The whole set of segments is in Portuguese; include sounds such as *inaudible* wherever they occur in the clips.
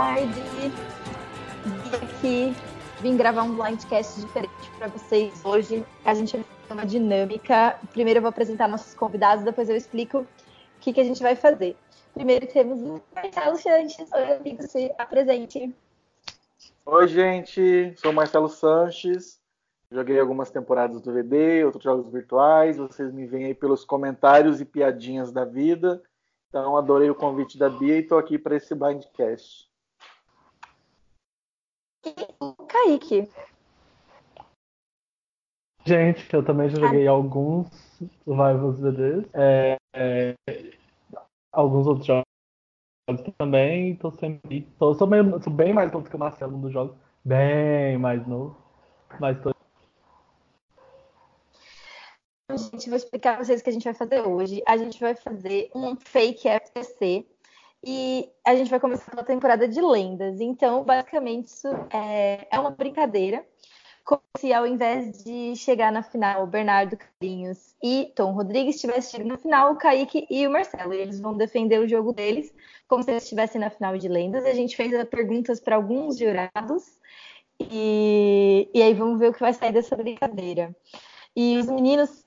tarde. Vim aqui, vim gravar um blindcast diferente para vocês hoje. A gente vai fazer uma dinâmica. Primeiro eu vou apresentar nossos convidados, depois eu explico o que, que a gente vai fazer. Primeiro temos o Marcelo Sanches. Oi, amigo, se apresente. Oi, gente. Sou Marcelo Sanches. Joguei algumas temporadas do VD, outros jogos virtuais. Vocês me veem aí pelos comentários e piadinhas da vida. Então, adorei o convite da Bia e estou aqui para esse Blindcast. Kaique. Gente, eu também já joguei ah. alguns Survivors VDs. É, é, alguns outros jogos também. Tô sempre. Tô, sou, meio, sou bem mais novo que o Marcelo no jogo. Bem mais novo. Mas tô gente, vou explicar para vocês o que a gente vai fazer hoje. A gente vai fazer um fake FTC e a gente vai começar uma temporada de lendas. Então, basicamente, isso é, é uma brincadeira. Como se ao invés de chegar na final Bernardo Carlinhos e Tom Rodrigues tivesse chegado na final o Kaique e o Marcelo. E eles vão defender o jogo deles como se eles estivessem na final de lendas. A gente fez perguntas para alguns jurados e, e aí vamos ver o que vai sair dessa brincadeira. E os meninos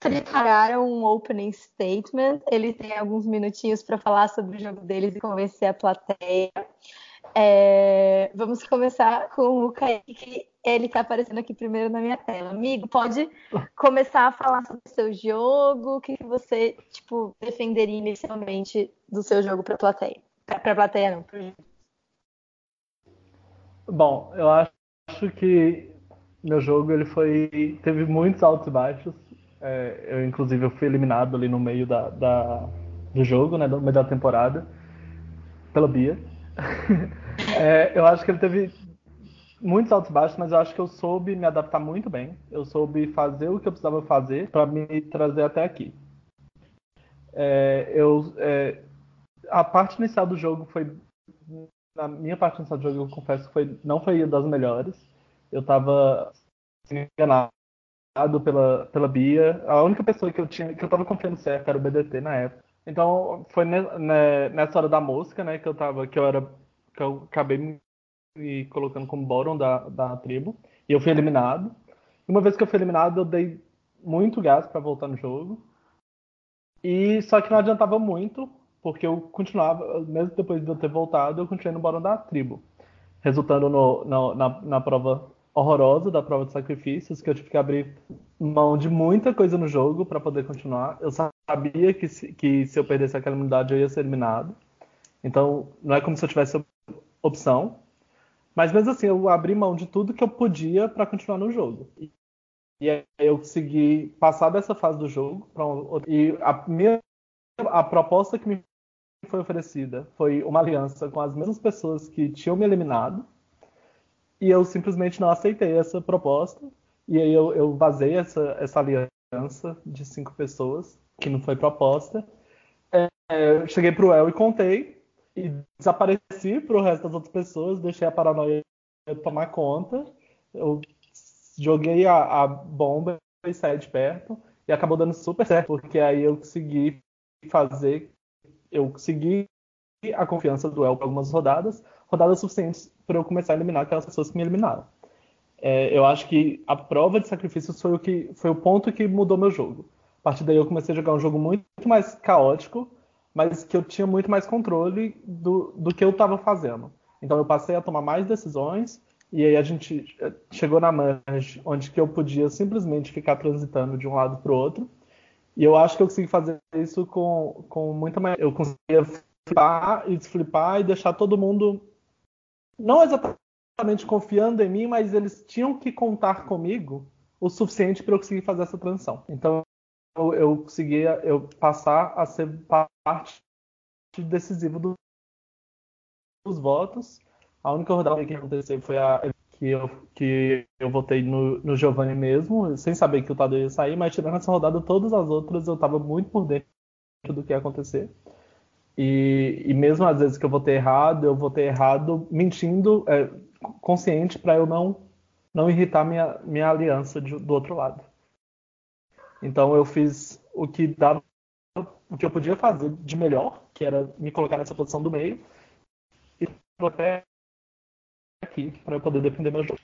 prepararam um opening statement. Ele tem alguns minutinhos para falar sobre o jogo deles e convencer a plateia. É, vamos começar com o Kaique, ele está aparecendo aqui primeiro na minha tela. Amigo, pode começar a falar sobre o seu jogo, o que, que você tipo, defenderia inicialmente do seu jogo para a plateia? Para a plateia, não. Bom, eu acho que meu jogo ele foi teve muitos altos e baixos. É, eu, inclusive, eu fui eliminado ali no meio da, da, do jogo, né, no meio da temporada, pela Bia. *laughs* é, eu acho que ele teve muitos altos e baixos, mas eu acho que eu soube me adaptar muito bem. Eu soube fazer o que eu precisava fazer para me trazer até aqui. É, eu, é, a parte inicial do jogo foi. Na minha parte inicial do jogo, eu confesso foi, não foi das melhores. Eu estava enganado pela, pela Bia. A única pessoa que eu tinha que eu tava confiando certo era o BDT na época. Então foi ne, ne, nessa hora da mosca, né, que eu tava, que eu era, que eu acabei me colocando como bottom da, da tribo. E eu fui eliminado. E uma vez que eu fui eliminado, eu dei muito gás para voltar no jogo. E só que não adiantava muito, porque eu continuava, mesmo depois de eu ter voltado, eu continuei no bottom da tribo. Resultando no, no, na, na prova horrorosa da prova de sacrifícios, que eu tive que abrir mão de muita coisa no jogo para poder continuar. Eu sabia que se, que se eu perdesse aquela imunidade eu ia ser eliminado. Então, não é como se eu tivesse opção. Mas mesmo assim, eu abri mão de tudo que eu podia para continuar no jogo. E, e aí eu consegui passar dessa fase do jogo um, e a minha a proposta que me foi oferecida foi uma aliança com as mesmas pessoas que tinham me eliminado e eu simplesmente não aceitei essa proposta. E aí eu, eu vazei essa, essa aliança de cinco pessoas, que não foi proposta. É, eu cheguei pro El e contei. E desapareci pro resto das outras pessoas, deixei a paranoia tomar conta. Eu joguei a, a bomba e saí de perto. E acabou dando super certo, porque aí eu consegui fazer. Eu consegui a confiança do El por algumas rodadas, rodadas suficientes para eu começar a eliminar aquelas pessoas que me eliminaram. É, eu acho que a prova de sacrifícios foi o que foi o ponto que mudou meu jogo. A partir daí eu comecei a jogar um jogo muito mais caótico, mas que eu tinha muito mais controle do, do que eu estava fazendo. Então eu passei a tomar mais decisões e aí a gente é, chegou na manche onde que eu podia simplesmente ficar transitando de um lado para o outro. E eu acho que eu consegui fazer isso com, com muita mais. Eu conseguia flipar e desflipar e deixar todo mundo não exatamente confiando em mim, mas eles tinham que contar comigo o suficiente para eu conseguir fazer essa transição. Então eu, eu conseguia eu passar a ser parte decisiva do, dos votos. A única rodada que aconteceu foi a que eu, que eu votei no, no Giovanni mesmo, sem saber que o Tadeu ia sair, mas tirando essa rodada, todas as outras eu estava muito por dentro do que ia acontecer. E, e mesmo às vezes que eu vou ter errado, eu vou ter errado mentindo, é, consciente para eu não não irritar minha, minha aliança de, do outro lado. Então eu fiz o que dava, o que eu podia fazer de melhor, que era me colocar nessa posição do meio, e até aqui para eu poder defender meu jogo.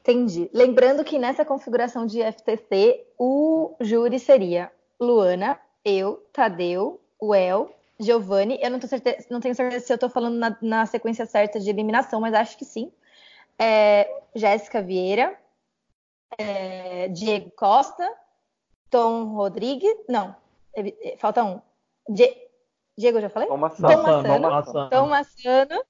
Entendi. Lembrando que nessa configuração de FTC, o júri seria Luana, eu, Tadeu, o El, Giovanni. Eu não, certeza, não, tenho certeza se eu estou falando na, na, sequência certa de eliminação, mas acho que sim. É, Jéssica Vieira, é, Diego Costa, Tom Rodrigues. Não, falta um. Die, Diego, eu já falei? Tom Massano. Tom Massano. Tom Massano.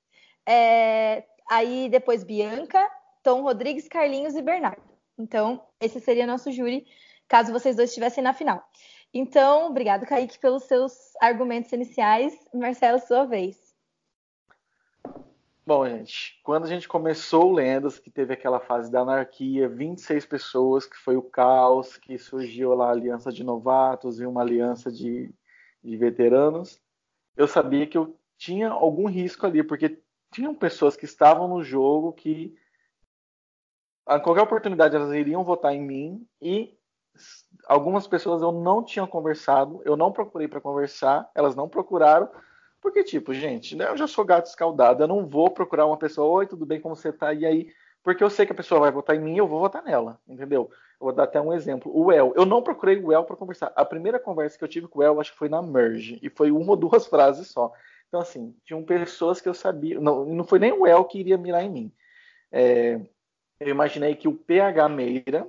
É, aí depois Bianca, Tom Rodrigues, Carlinhos e Bernardo. Então, esse seria nosso júri, caso vocês dois estivessem na final. Então, obrigado, Kaique, pelos seus argumentos iniciais. Marcelo, sua vez. Bom, gente, quando a gente começou Lendas, que teve aquela fase da anarquia, 26 pessoas, que foi o caos, que surgiu lá a aliança de novatos e uma aliança de, de veteranos, eu sabia que eu tinha algum risco ali, porque tinham pessoas que estavam no jogo que a qualquer oportunidade elas iriam votar em mim e algumas pessoas eu não tinha conversado, eu não procurei para conversar, elas não procuraram, porque tipo, gente, né, eu já sou gato escaldado, eu não vou procurar uma pessoa, oi, tudo bem, como você tá? E aí, porque eu sei que a pessoa vai votar em mim, eu vou votar nela, entendeu? Eu vou dar até um exemplo. O El, eu não procurei o El para conversar. A primeira conversa que eu tive com o El, acho que foi na Merge, e foi uma ou duas *laughs* frases só. Então, assim, tinham pessoas que eu sabia, não, não foi nem o El que iria mirar em mim. É, eu imaginei que o PH Meira,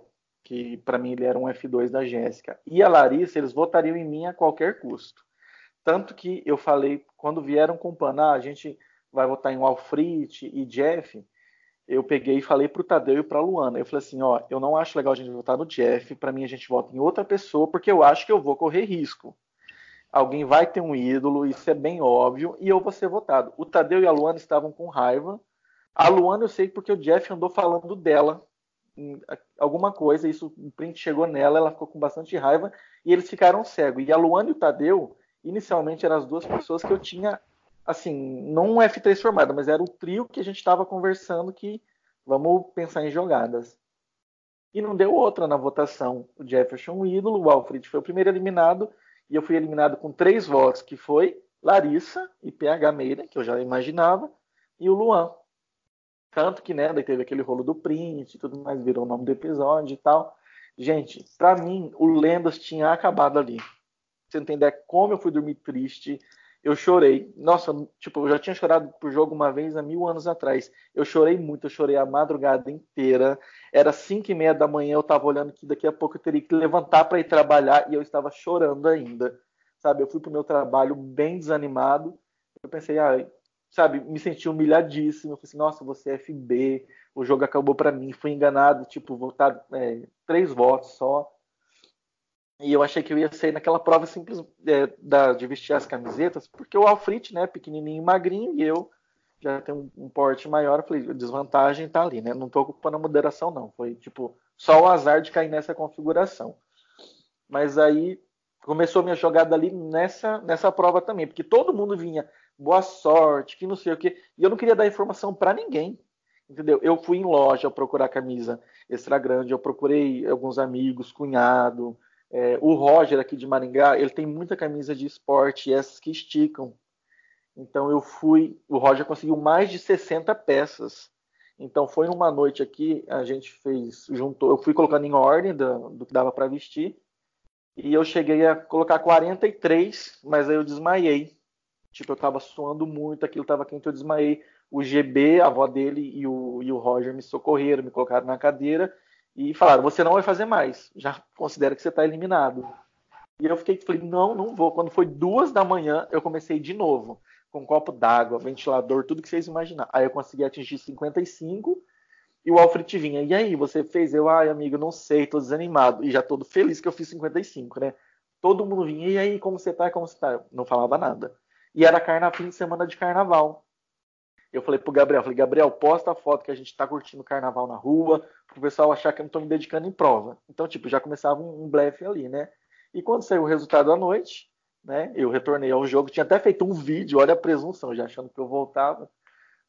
que para mim ele era um F2 da Jéssica, e a Larissa, eles votariam em mim a qualquer custo. Tanto que eu falei, quando vieram com o PAN, ah, a gente vai votar em Alfred e Jeff, eu peguei e falei pro Tadeu e pra Luana. Eu falei assim, ó, eu não acho legal a gente votar no Jeff, para mim a gente vota em outra pessoa, porque eu acho que eu vou correr risco. Alguém vai ter um ídolo, isso é bem óbvio, e eu vou ser votado. O Tadeu e a Luana estavam com raiva, a Luana eu sei porque o Jeff andou falando dela alguma coisa, isso o print chegou nela, ela ficou com bastante raiva e eles ficaram cegos. E a Luana e o Tadeu, inicialmente eram as duas pessoas que eu tinha, assim, não um F3 formado, mas era o trio que a gente estava conversando que vamos pensar em jogadas. E não deu outra na votação. O Jefferson, o ídolo, o Alfred foi o primeiro eliminado e eu fui eliminado com três votos, que foi Larissa e PH Meira, que eu já imaginava, e o Luan. Tanto que, né, daí teve aquele rolo do print e tudo mais, virou o nome do episódio e tal. Gente, para mim, o Lendas tinha acabado ali. Você entender como eu fui dormir triste, eu chorei. Nossa, tipo, eu já tinha chorado por jogo uma vez há mil anos atrás. Eu chorei muito, eu chorei a madrugada inteira. Era cinco e meia da manhã, eu tava olhando que daqui a pouco eu teria que levantar para ir trabalhar e eu estava chorando ainda. Sabe, eu fui pro meu trabalho bem desanimado. Eu pensei, ah, sabe, me senti humilhadíssimo. Eu falei assim, nossa, você é FB, o jogo acabou para mim, fui enganado, tipo, votado é, três votos só. E eu achei que eu ia sair naquela prova simples é, da, de vestir as camisetas, porque o Alfred, né, pequenininho e magrinho, e eu já tenho um, um porte maior, eu falei, a desvantagem tá ali, né? Não tô ocupando a moderação, não. Foi, tipo, só o azar de cair nessa configuração. Mas aí começou minha jogada ali nessa, nessa prova também, porque todo mundo vinha, boa sorte, que não sei o quê. E eu não queria dar informação para ninguém. Entendeu? Eu fui em loja procurar camisa extra grande, eu procurei alguns amigos, cunhado. É, o Roger aqui de Maringá, ele tem muita camisa de esporte, essas que esticam. Então eu fui, o Roger conseguiu mais de 60 peças. Então foi uma noite aqui, a gente fez, juntou, eu fui colocando em ordem do, do que dava para vestir. E eu cheguei a colocar 43, mas aí eu desmaiei Tipo, eu tava suando muito, aquilo tava quente, eu desmaiei. O GB, a avó dele e o, e o Roger me socorreram, me colocaram na cadeira e falaram: você não vai fazer mais, já considera que você está eliminado. E eu fiquei, falei: não, não vou. Quando foi duas da manhã, eu comecei de novo, com um copo d'água, ventilador, tudo que vocês imaginar. Aí eu consegui atingir 55 e o Alfred vinha: e aí, você fez? Eu, ai, amigo, não sei, tô desanimado. E já todo feliz que eu fiz 55, né? Todo mundo vinha: e aí, como você tá? Como você tá? Eu não falava nada. E era carna, fim de semana de carnaval. Eu falei pro Gabriel, falei, Gabriel, posta a foto que a gente tá curtindo carnaval na rua, pro pessoal achar que eu não tô me dedicando em prova. Então, tipo, já começava um, um blefe ali, né? E quando saiu o resultado à noite, né? Eu retornei ao jogo, tinha até feito um vídeo, olha a presunção, já achando que eu voltava,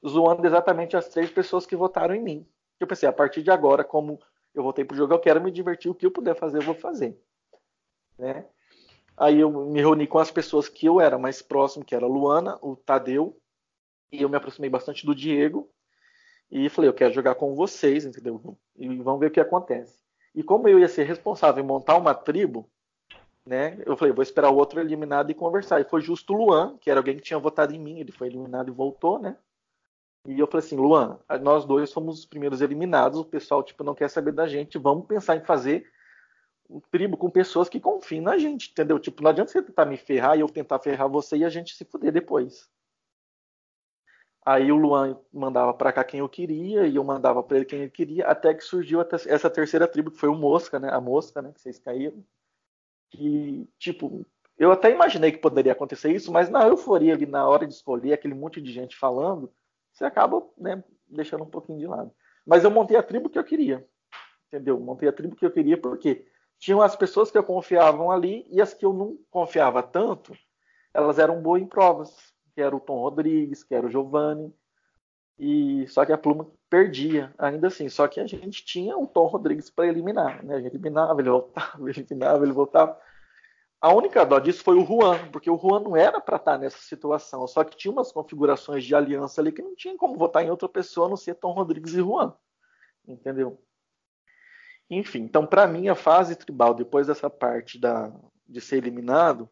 zoando exatamente as três pessoas que votaram em mim. Eu pensei, a partir de agora, como eu voltei pro jogo, eu quero me divertir, o que eu puder fazer, eu vou fazer. Né? Aí eu me reuni com as pessoas que eu era mais próximo, que era a Luana, o Tadeu, e eu me aproximei bastante do Diego. E falei, eu quero jogar com vocês, entendeu? E vamos ver o que acontece. E como eu ia ser responsável em montar uma tribo, né? Eu falei, vou esperar o outro eliminado e conversar. E foi justo o Luan, que era alguém que tinha votado em mim, ele foi eliminado e voltou, né? E eu falei assim, Luan, nós dois fomos os primeiros eliminados, o pessoal tipo não quer saber da gente, vamos pensar em fazer tribo com pessoas que confiem na gente, entendeu? Tipo, não adianta você tentar me ferrar e eu tentar ferrar você e a gente se fuder depois. Aí o Luan mandava para cá quem eu queria e eu mandava para ele quem ele queria, até que surgiu essa terceira tribo que foi o Mosca, né? A Mosca, né? Que vocês caíram. Que, tipo, eu até imaginei que poderia acontecer isso, mas na euforia ali, na hora de escolher, aquele monte de gente falando, você acaba né, deixando um pouquinho de lado. Mas eu montei a tribo que eu queria. Entendeu? Montei a tribo que eu queria porque tinham as pessoas que eu confiava ali e as que eu não confiava tanto, elas eram boas em provas. Que era o Tom Rodrigues, que era o Giovanni. E só que a Pluma perdia, ainda assim. Só que a gente tinha o Tom Rodrigues para eliminar. Né? A gente eliminava, ele voltava, *laughs* eliminava, ele voltava. A única dó disso foi o Juan, porque o Juan não era para estar nessa situação, só que tinha umas configurações de aliança ali que não tinha como votar em outra pessoa a não ser Tom Rodrigues e Juan. Entendeu? Enfim, então para mim a fase tribal, depois dessa parte da, de ser eliminado,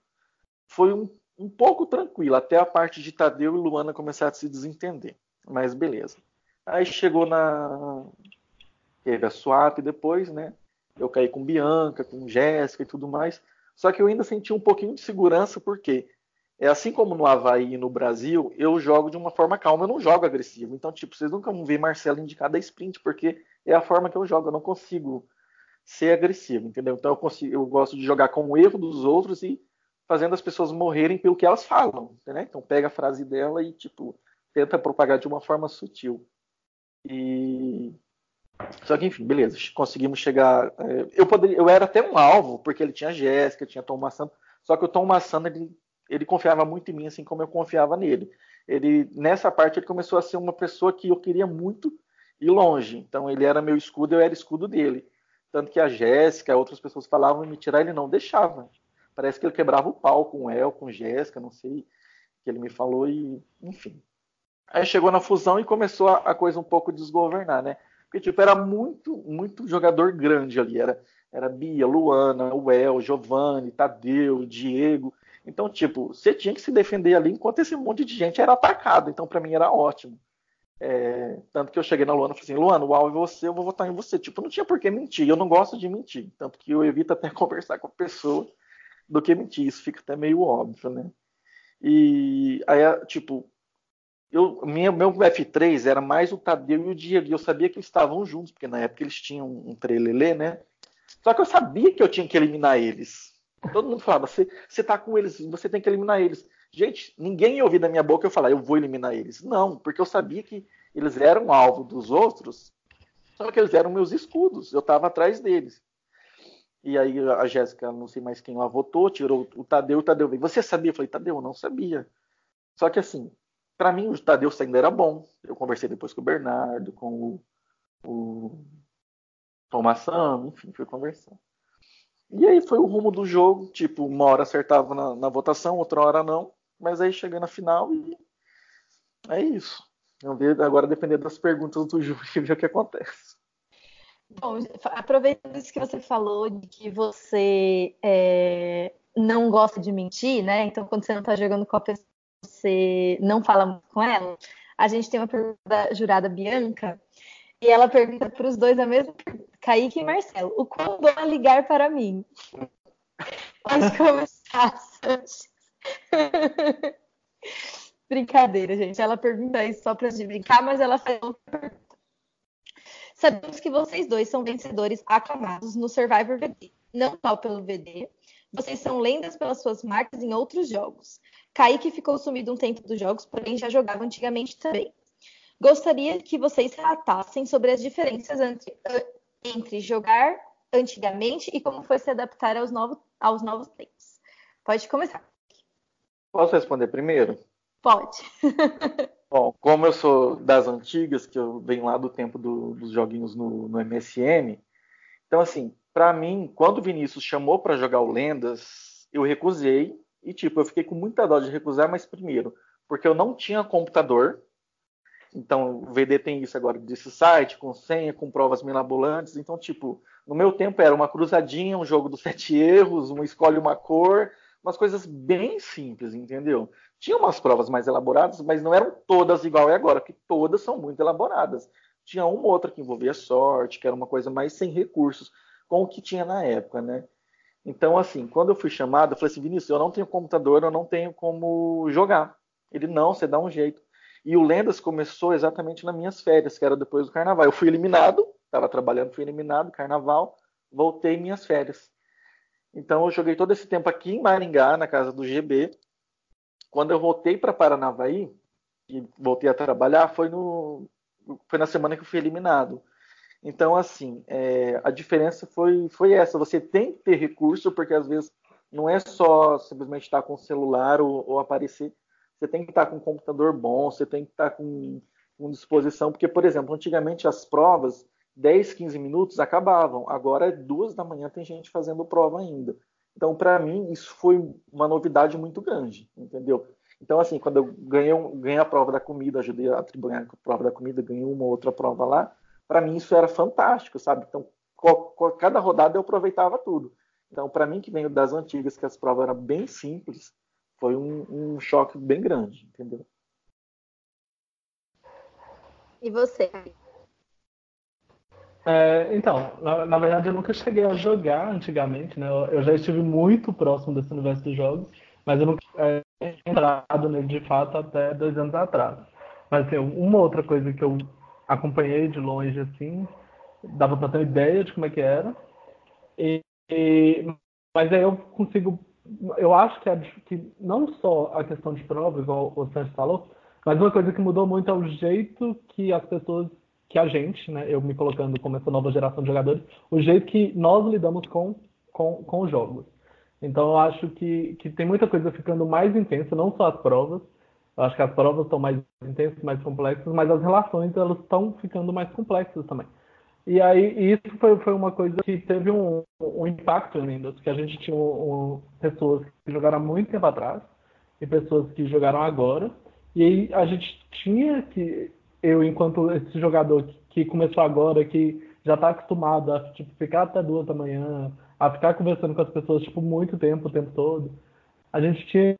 foi um, um pouco tranquila, até a parte de Tadeu e Luana começar a se desentender. Mas beleza. Aí chegou na. Teve a swap depois, né? Eu caí com Bianca, com Jéssica e tudo mais. Só que eu ainda senti um pouquinho de segurança, porque é assim como no Havaí e no Brasil, eu jogo de uma forma calma, eu não jogo agressivo. Então, tipo, vocês nunca vão ver Marcelo indicado a sprint, porque é a forma que eu jogo, eu não consigo ser agressivo, entendeu? Então eu, consigo, eu gosto de jogar com o erro dos outros e fazendo as pessoas morrerem pelo que elas falam, entendeu? Então pega a frase dela e, tipo, tenta propagar de uma forma sutil. E só que, enfim, beleza, conseguimos chegar. É, eu, poderia, eu era até um alvo, porque ele tinha Jéssica, tinha Tom Massano, só que o Tom Massano ele, ele confiava muito em mim, assim como eu confiava nele. Ele, nessa parte, ele começou a ser uma pessoa que eu queria muito ir longe. Então, ele era meu escudo, eu era escudo dele. Tanto que a Jéssica, outras pessoas falavam em me tirar, ele não deixava. Parece que ele quebrava o pau com o El, com Jéssica, não sei, que ele me falou, e enfim. Aí chegou na fusão e começou a, a coisa um pouco desgovernar, né? Porque, tipo, era muito, muito jogador grande ali. Era, era Bia, Luana, Uel, Giovanni, Tadeu, Diego. Então, tipo, você tinha que se defender ali enquanto esse monte de gente era atacado. Então, para mim, era ótimo. É, tanto que eu cheguei na Luana e falei assim, Luana, o alvo é você, eu vou votar em você. Tipo, não tinha por que mentir. Eu não gosto de mentir. Tanto que eu evito até *laughs* conversar com a pessoa do que mentir. Isso fica até meio óbvio, né? E aí, tipo, eu, minha, meu F3 era mais o Tadeu e o Diego, e eu sabia que eles estavam juntos, porque na época eles tinham um trelelê, né? Só que eu sabia que eu tinha que eliminar eles. Todo mundo falava, você, você tá com eles, você tem que eliminar eles. Gente, ninguém ia ouvir da minha boca eu falar, eu vou eliminar eles. Não, porque eu sabia que eles eram alvo dos outros, só que eles eram meus escudos, eu estava atrás deles. E aí a Jéssica, não sei mais quem lá votou, tirou o Tadeu, o Tadeu veio. Você sabia? Eu falei, Tadeu, eu não sabia. Só que assim, para mim, o Tadeu ainda era bom. Eu conversei depois com o Bernardo, com o, o Tomação, enfim, fui conversar. E aí foi o rumo do jogo, tipo, uma hora acertava na, na votação, outra hora não, mas aí chegando na final e é isso. Agora depender das perguntas do júri *laughs* ver o que acontece. Bom, aproveitando isso que você falou de que você é, não gosta de mentir, né? Então, quando você não está jogando com a pessoa você não fala muito com ela, a gente tem uma pergunta da jurada Bianca, e ela pergunta para os dois a mesma Kaique e Marcelo, o quão bom é ligar para mim? Pode começar, Sanches. Brincadeira, gente. Ela pergunta isso só para gente brincar, mas ela faz outra pergunta. Sabemos que vocês dois são vencedores aclamados no Survivor VD. Não só pelo VD, vocês são lendas pelas suas marcas em outros jogos. Kaique ficou sumido um tempo dos jogos, porém já jogava antigamente também. Gostaria que vocês relatassem sobre as diferenças entre, entre jogar antigamente e como foi se adaptar aos novos, aos novos tempos. Pode começar. Posso responder primeiro? Pode. *laughs* Bom, como eu sou das antigas, que eu venho lá do tempo do, dos joguinhos no, no MSN, então assim, para mim, quando o Vinícius chamou para jogar o Lendas, eu recusei e, tipo, eu fiquei com muita dó de recusar, mas primeiro, porque eu não tinha computador. Então, o VD tem isso agora desse site, com senha, com provas mirabolantes. Então, tipo, no meu tempo era uma cruzadinha, um jogo dos *laughs* sete erros, um escolhe uma cor, umas coisas bem simples, entendeu? Tinha umas provas mais elaboradas, mas não eram todas igual é agora, que todas são muito elaboradas. Tinha uma outra que envolvia sorte, que era uma coisa mais sem recursos, com o que tinha na época, né? Então, assim, quando eu fui chamado, eu falei assim, Vinícius, eu não tenho computador, eu não tenho como jogar. Ele, não, você dá um jeito. E o Lendas começou exatamente nas minhas férias, que era depois do carnaval. Eu fui eliminado, estava trabalhando, fui eliminado, carnaval, voltei minhas férias. Então eu joguei todo esse tempo aqui em Maringá, na casa do GB. Quando eu voltei para Paranavaí e voltei a trabalhar, foi, no, foi na semana que eu fui eliminado. Então, assim, é, a diferença foi, foi essa. Você tem que ter recurso, porque às vezes não é só simplesmente estar com o celular ou, ou aparecer. Você tem que estar com um computador bom, você tem que estar com, com disposição. Porque, por exemplo, antigamente as provas 10, 15 minutos acabavam. Agora, duas da manhã, tem gente fazendo prova ainda. Então, para mim, isso foi uma novidade muito grande, entendeu? Então, assim, quando eu ganhei, ganhei a prova da comida, ajudei a atribuir a prova da comida, ganhei uma outra prova lá, para mim isso era fantástico, sabe? Então, cada rodada eu aproveitava tudo. Então, para mim, que venho das antigas, que as provas eram bem simples, foi um, um choque bem grande, entendeu? E você? É, então, na, na, verdade eu nunca cheguei a jogar antigamente, né? Eu, eu, já estive muito próximo desse universo dos jogos, mas eu nunca é, entrado nele de fato até dois anos atrás. Mas assim, uma outra coisa que eu acompanhei de longe, assim, dava para ter uma ideia de como é que era. E, e, mas aí eu consigo, eu acho que, é, que não só a questão de prova, igual o Santos falou, mas uma coisa que mudou muito é o jeito que as pessoas que a gente, né, eu me colocando como essa nova geração de jogadores, o jeito que nós lidamos com, com, com os jogos. Então eu acho que, que tem muita coisa ficando mais intensa, não só as provas, eu acho que as provas estão mais intensas, mais complexas, mas as relações elas estão ficando mais complexas também. E aí isso foi, foi uma coisa que teve um, um impacto em Windows, que a gente tinha um, um, pessoas que jogaram há muito tempo atrás e pessoas que jogaram agora, e aí a gente tinha que eu, enquanto esse jogador que começou agora, que já está acostumado a tipo, ficar até duas da manhã, a ficar conversando com as pessoas tipo, muito tempo, o tempo todo, a gente tinha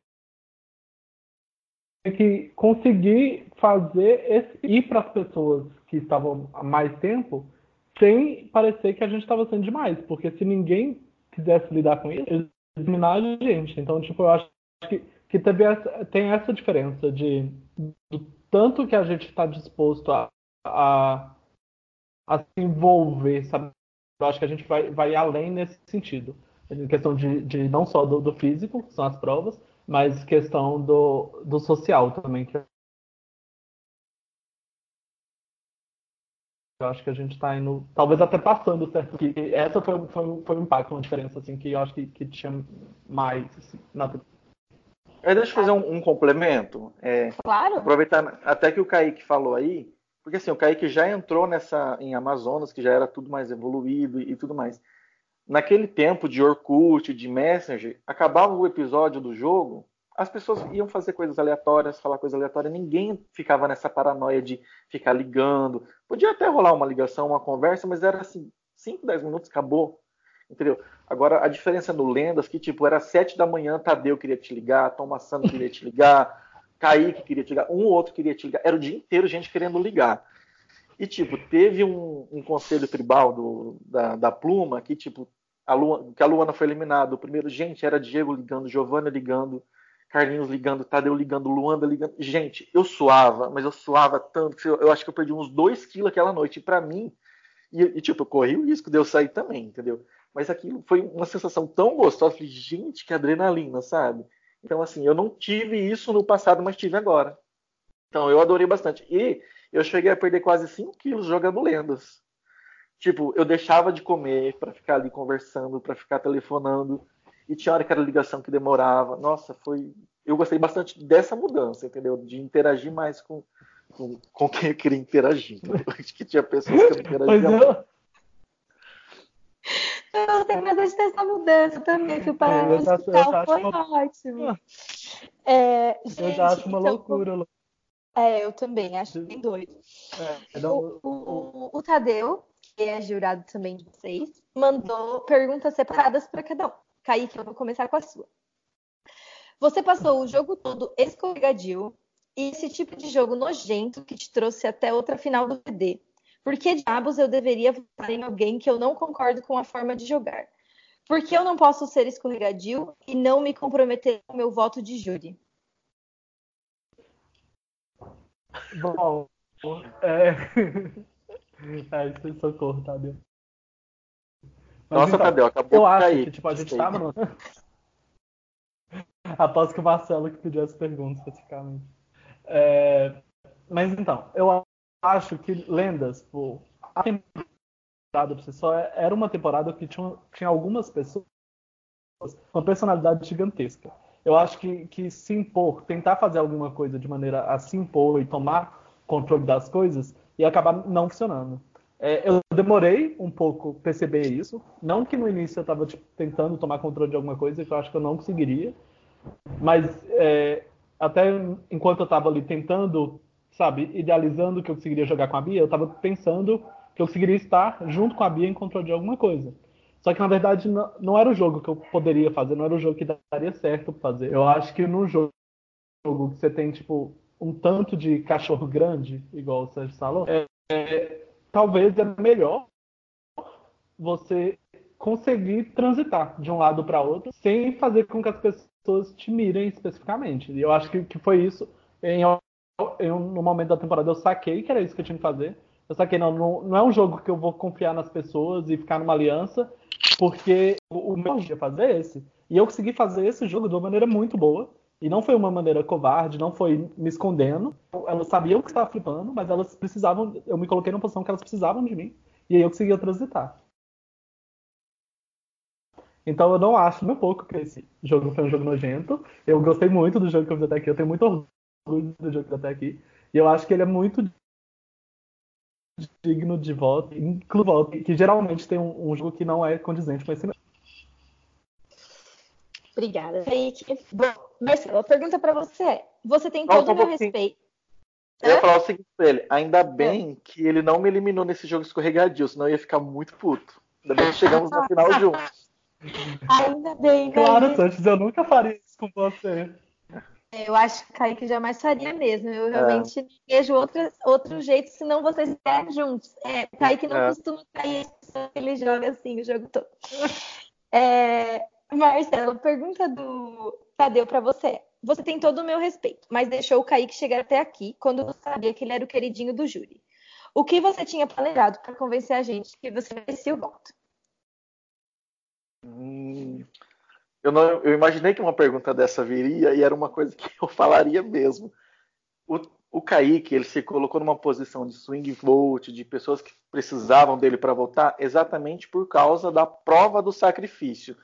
que conseguir fazer esse, ir para as pessoas que estavam há mais tempo sem parecer que a gente estava sendo demais, porque se ninguém quisesse lidar com isso, eles eliminaram a gente. Então, tipo, eu acho que, que teve essa, tem essa diferença de do tanto que a gente está disposto a, a, a, se envolver, sabe? Eu acho que a gente vai, vai além nesse sentido. Em questão de, de não só do, do físico, que são as provas, mas questão do, do social também, que acho que a gente está indo, talvez até passando certo. Que essa foi, foi, foi um impacto, uma diferença assim que eu acho que, que tinha mais assim, na deixa eu fazer um, um complemento. É, claro. Aproveitar até que o Kaique falou aí, porque assim, o Kaique já entrou nessa em Amazonas, que já era tudo mais evoluído e, e tudo mais. Naquele tempo de Orkut, de Messenger, acabava o episódio do jogo, as pessoas iam fazer coisas aleatórias, falar coisas aleatórias, ninguém ficava nessa paranoia de ficar ligando. Podia até rolar uma ligação, uma conversa, mas era assim, 5, 10 minutos, acabou. Entendeu? Agora, a diferença no Lendas, que tipo, era sete da manhã, Tadeu queria te ligar, Tom Massano queria te ligar, Kaique queria te ligar, um ou outro queria te ligar. Era o dia inteiro gente querendo ligar. E, tipo, teve um, um conselho tribal do, da, da Pluma que, tipo, a Luana, que a Luana foi eliminada. O primeiro, gente, era Diego ligando, Giovana ligando, Carlinhos ligando, Tadeu ligando, Luanda ligando. Gente, eu suava, mas eu suava tanto que eu, eu acho que eu perdi uns dois quilos aquela noite. E pra mim, e, e, tipo, eu corri o risco de eu sair também, entendeu? mas aquilo foi uma sensação tão gostosa. Falei, gente, que adrenalina, sabe? Então, assim, eu não tive isso no passado, mas tive agora. Então, eu adorei bastante. E eu cheguei a perder quase 5 quilos jogando lendas. Tipo, eu deixava de comer para ficar ali conversando, para ficar telefonando. E tinha hora que era ligação que demorava. Nossa, foi. Eu gostei bastante dessa mudança, entendeu? De interagir mais com, com, com quem eu queria interagir. *laughs* Acho que tinha pessoas que eu interagia. Mas eu, Eu gostei bastante dessa mudança também, que o É, eu eu acho foi uma- ótimo. É, Eu gente, já acho uma então, loucura. Lu. É, eu também, acho bem doido. É, não, O, o, o Tadeu, que é jurado também de vocês, mandou perguntas separadas para cada um. Kaique, eu vou começar com a sua. Você passou o jogo todo escorregadio e esse tipo de jogo nojento que te trouxe até outra final do VD. Por que diabos eu deveria votar em alguém que eu não concordo com a forma de jogar? Por que eu não posso ser escorregadio e não me comprometer com meu voto de júri? Bom, *laughs* é. sem socorro, Tadeu. Mas Nossa, então, Tadeu, acabou Eu de acho cair. que, tipo, a gente tava no... *laughs* Após que o Marcelo que pediu essa pergunta especificamente. É, Mas então, eu acho que Lendas, pô, a temporada por si só era uma temporada que tinha, tinha algumas pessoas com uma personalidade gigantesca. Eu acho que, que se impor, tentar fazer alguma coisa de maneira a se impor e tomar controle das coisas, ia acabar não funcionando. É, eu demorei um pouco perceber isso. Não que no início eu estava tentando tomar controle de alguma coisa, que eu acho que eu não conseguiria. Mas é, até enquanto eu estava ali tentando, sabe, idealizando que eu conseguiria jogar com a Bia, eu estava pensando que eu conseguiria estar junto com a Bia em controle de alguma coisa. Só que na verdade não, não era o jogo que eu poderia fazer, não era o jogo que daria certo fazer. Eu acho que no jogo que você tem tipo um tanto de cachorro grande, igual o Sérgio falou, é, é, talvez é melhor você conseguir transitar de um lado para outro sem fazer com que as pessoas te mirem especificamente. E eu acho que, que foi isso. Em, em, no momento da temporada eu saquei que era isso que eu tinha que fazer. Eu saquei, não, não, não é um jogo que eu vou confiar nas pessoas e ficar numa aliança, porque o, o meu dia fazer é esse. E eu consegui fazer esse jogo de uma maneira muito boa. E não foi uma maneira covarde, não foi me escondendo. Elas sabiam que estava flipando, mas elas precisavam. Eu me coloquei numa posição que elas precisavam de mim. E aí eu conseguia transitar. Então eu não acho nem um pouco que esse jogo foi um jogo nojento. Eu gostei muito do jogo que eu fiz até aqui. Eu tenho muito orgulho do jogo que eu fiz até aqui. E eu acho que ele é muito digno de voto, inclusive que geralmente tem um, um, jogo que não é condizente com esse mesmo. Obrigada, Kaique. Bom, Marcelo, a pergunta para você é: você tem todo o meu respeito. Eu ia falar o seguinte pra ele: ainda bem que ele não me eliminou nesse jogo escorregadio, senão eu ia ficar muito puto. Ainda bem que chegamos na final juntos. *laughs* Ainda bem, né? Claro, Santos, eu nunca faria isso com você. Eu acho que o Kaique jamais faria mesmo. Eu realmente é. vejo outra, outro jeito, senão vocês estarem juntos. É, o Kaique não é. costuma cair, ele joga assim o jogo todo. É, Marcelo, pergunta do Tadeu para você. Você tem todo o meu respeito, mas deixou o Kaique chegar até aqui quando você sabia que ele era o queridinho do júri. O que você tinha planejado para convencer a gente que você merecia o voto? Hum, eu, não, eu imaginei que uma pergunta dessa viria e era uma coisa que eu falaria mesmo. O, o Kaique, ele se colocou numa posição de swing vote, de pessoas que precisavam dele para votar, exatamente por causa da prova do sacrifício.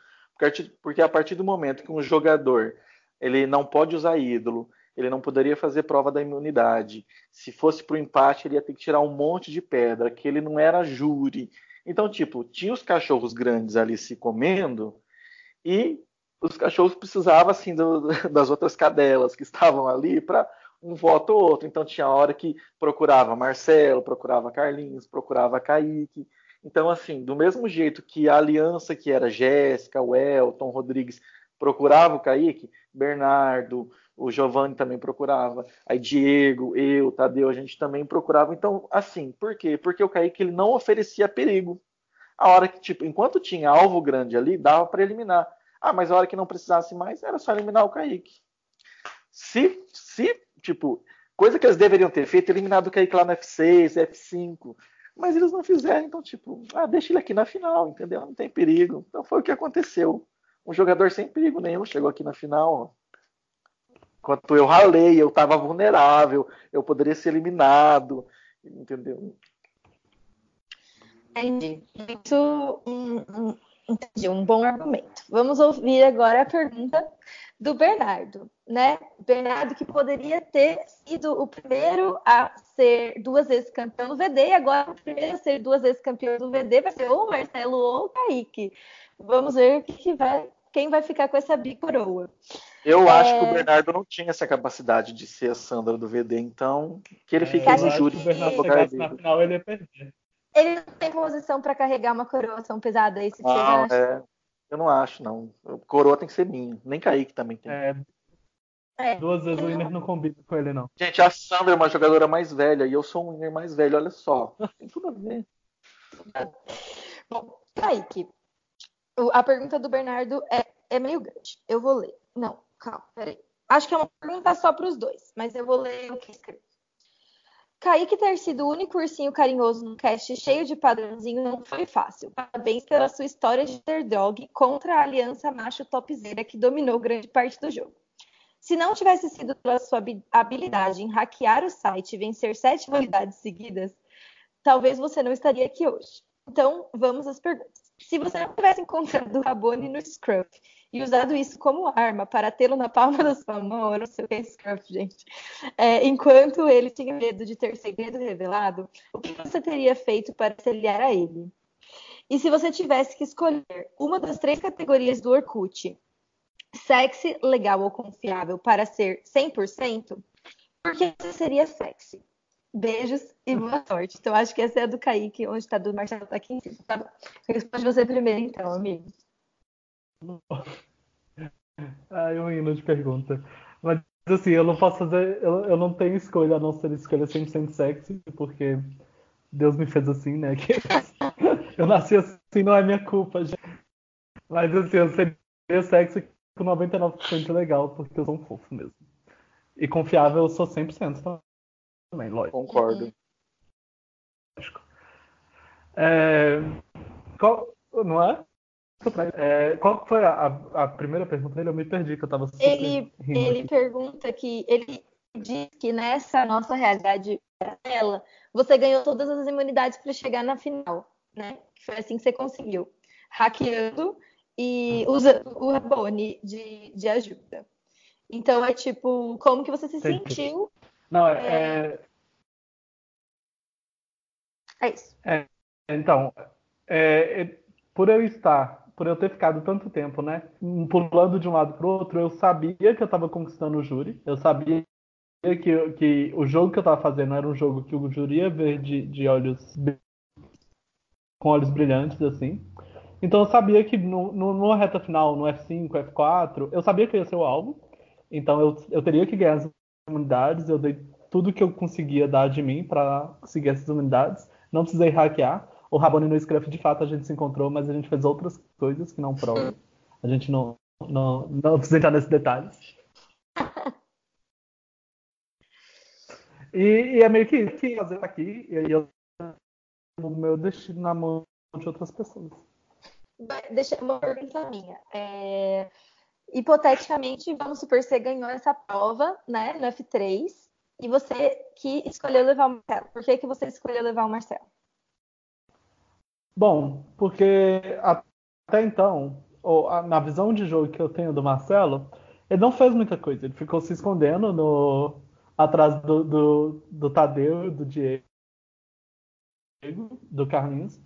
Porque, a partir do momento que um jogador ele não pode usar ídolo, ele não poderia fazer prova da imunidade. Se fosse para o empate, ele ia ter que tirar um monte de pedra, que ele não era júri. Então, tipo, tinha os cachorros grandes ali se comendo e os cachorros precisavam, assim, do, *laughs* das outras cadelas que estavam ali para um voto ou outro. Então, tinha hora que procurava Marcelo, procurava Carlinhos, procurava Kaique. Então, assim, do mesmo jeito que a aliança que era Jéssica, o Elton, Rodrigues, procurava o Kaique, Bernardo, o Giovanni também procurava, aí Diego, eu, Tadeu, a gente também procurava. Então, assim, por quê? Porque o Kaique ele não oferecia perigo. A hora que, tipo, enquanto tinha alvo grande ali, dava para eliminar. Ah, mas a hora que não precisasse mais, era só eliminar o Kaique. Se, se, tipo, coisa que eles deveriam ter feito, eliminado o Kaique lá no F6, F5. Mas eles não fizeram, então, tipo, ah, deixa ele aqui na final, entendeu? Não tem perigo. Então foi o que aconteceu. Um jogador sem perigo nenhum chegou aqui na final. Enquanto eu ralei, eu estava vulnerável, eu poderia ser eliminado, entendeu? Entendi. Um, entendi, um bom argumento. Vamos ouvir agora a pergunta do Bernardo, né? Bernardo que poderia ter sido o primeiro a ser duas vezes campeão do VD e agora o primeiro a ser duas vezes campeão do VD vai ser ou o Marcelo ou o Kaique. Vamos ver que vai, quem vai ficar com essa bicoroa. Eu é... acho que o Bernardo não tinha essa capacidade de ser a Sandra do VD, então que ele fique é, no júri. Se o Bernardo chegasse na final, ele ia perder. Ele não tem posição para carregar uma coroa tão pesada aí, se não, é, Eu não acho, não. Coroa tem que ser minha. Nem Kaique também tem. É, é. Duas vezes o Winner não combina com ele, não. Gente, a Sandra é uma jogadora mais velha e eu sou um Winner mais velho, olha só. Tem tudo a ver. Bom, Kaique, a pergunta do Bernardo é, é meio grande. Eu vou ler. Não, calma, peraí. Acho que é uma pergunta só para os dois, mas eu vou ler o que escreveu. Kaique ter sido o único ursinho carinhoso no cast cheio de padrãozinho não foi fácil. Parabéns pela sua história de dog contra a aliança macho topzera que dominou grande parte do jogo. Se não tivesse sido pela sua habilidade em hackear o site e vencer sete validades seguidas, talvez você não estaria aqui hoje. Então, vamos às perguntas. Se você não tivesse encontrado o Rabone no Scruff e usado isso como arma para tê-lo na palma da sua mão, eu não sei o que é Scruff, gente, é, enquanto ele tinha medo de ter segredo revelado, o que você teria feito para se aliar a ele? E se você tivesse que escolher uma das três categorias do Orkut, sexy, legal ou confiável, para ser 100%, por que você seria sexy? Beijos e boa *laughs* sorte. Então, acho que essa é a do Kaique, onde está do Marcelo, tá aqui em cima. Tá? Responde você primeiro, então, amigo. *laughs* Ai, um hino de pergunta. Mas, assim, eu não posso fazer. Eu, eu não tenho escolha a não ser escolha 100% sexy, porque Deus me fez assim, né? Que *laughs* eu nasci assim, não é minha culpa, gente. Mas, assim, eu seria sexy com 99% legal, porque eu sou um fofo mesmo. E confiável eu sou 100% também também, lógico. Concordo. Lógico. É, qual, não é? É? qual foi a, a, primeira pergunta dele? Eu me perdi, que eu estava Ele, ele pergunta que ele diz que nessa nossa realidade dela, você ganhou todas as imunidades para chegar na final, né? Que foi assim que você conseguiu. Hackeando e usando o Rabone de, de ajuda. Então é tipo, como que você se sentiu não, é. É, é isso. É, então, é, é, por eu estar, por eu ter ficado tanto tempo, né, pulando de um lado para o outro, eu sabia que eu estava conquistando o júri, eu sabia que, que o jogo que eu estava fazendo era um jogo que o júri ia ver de, de olhos com olhos brilhantes, assim. Então eu sabia que no, no, numa reta final, no F5, F4, eu sabia que ia ser o alvo. Então eu, eu teria que ganhar as unidades, eu dei tudo que eu conseguia dar de mim para conseguir essas unidades. Não precisei hackear. O Rabone no Scruff, de fato, a gente se encontrou, mas a gente fez outras coisas que não provam. A gente não, não, não precisa entrar nesses detalhes. E, e, é meio que, que fazer aqui, e aí eu o meu destino na mão de outras pessoas. Deixa uma pergunta minha. É, hipoteticamente, vamos supor que você ganhou essa prova, né, no F3, e você que escolheu levar o Marcelo. Por que, que você escolheu levar o Marcelo? Bom, porque até então, na visão de jogo que eu tenho do Marcelo, ele não fez muita coisa. Ele ficou se escondendo no, atrás do, do, do Tadeu, do Diego, do Carlinhos,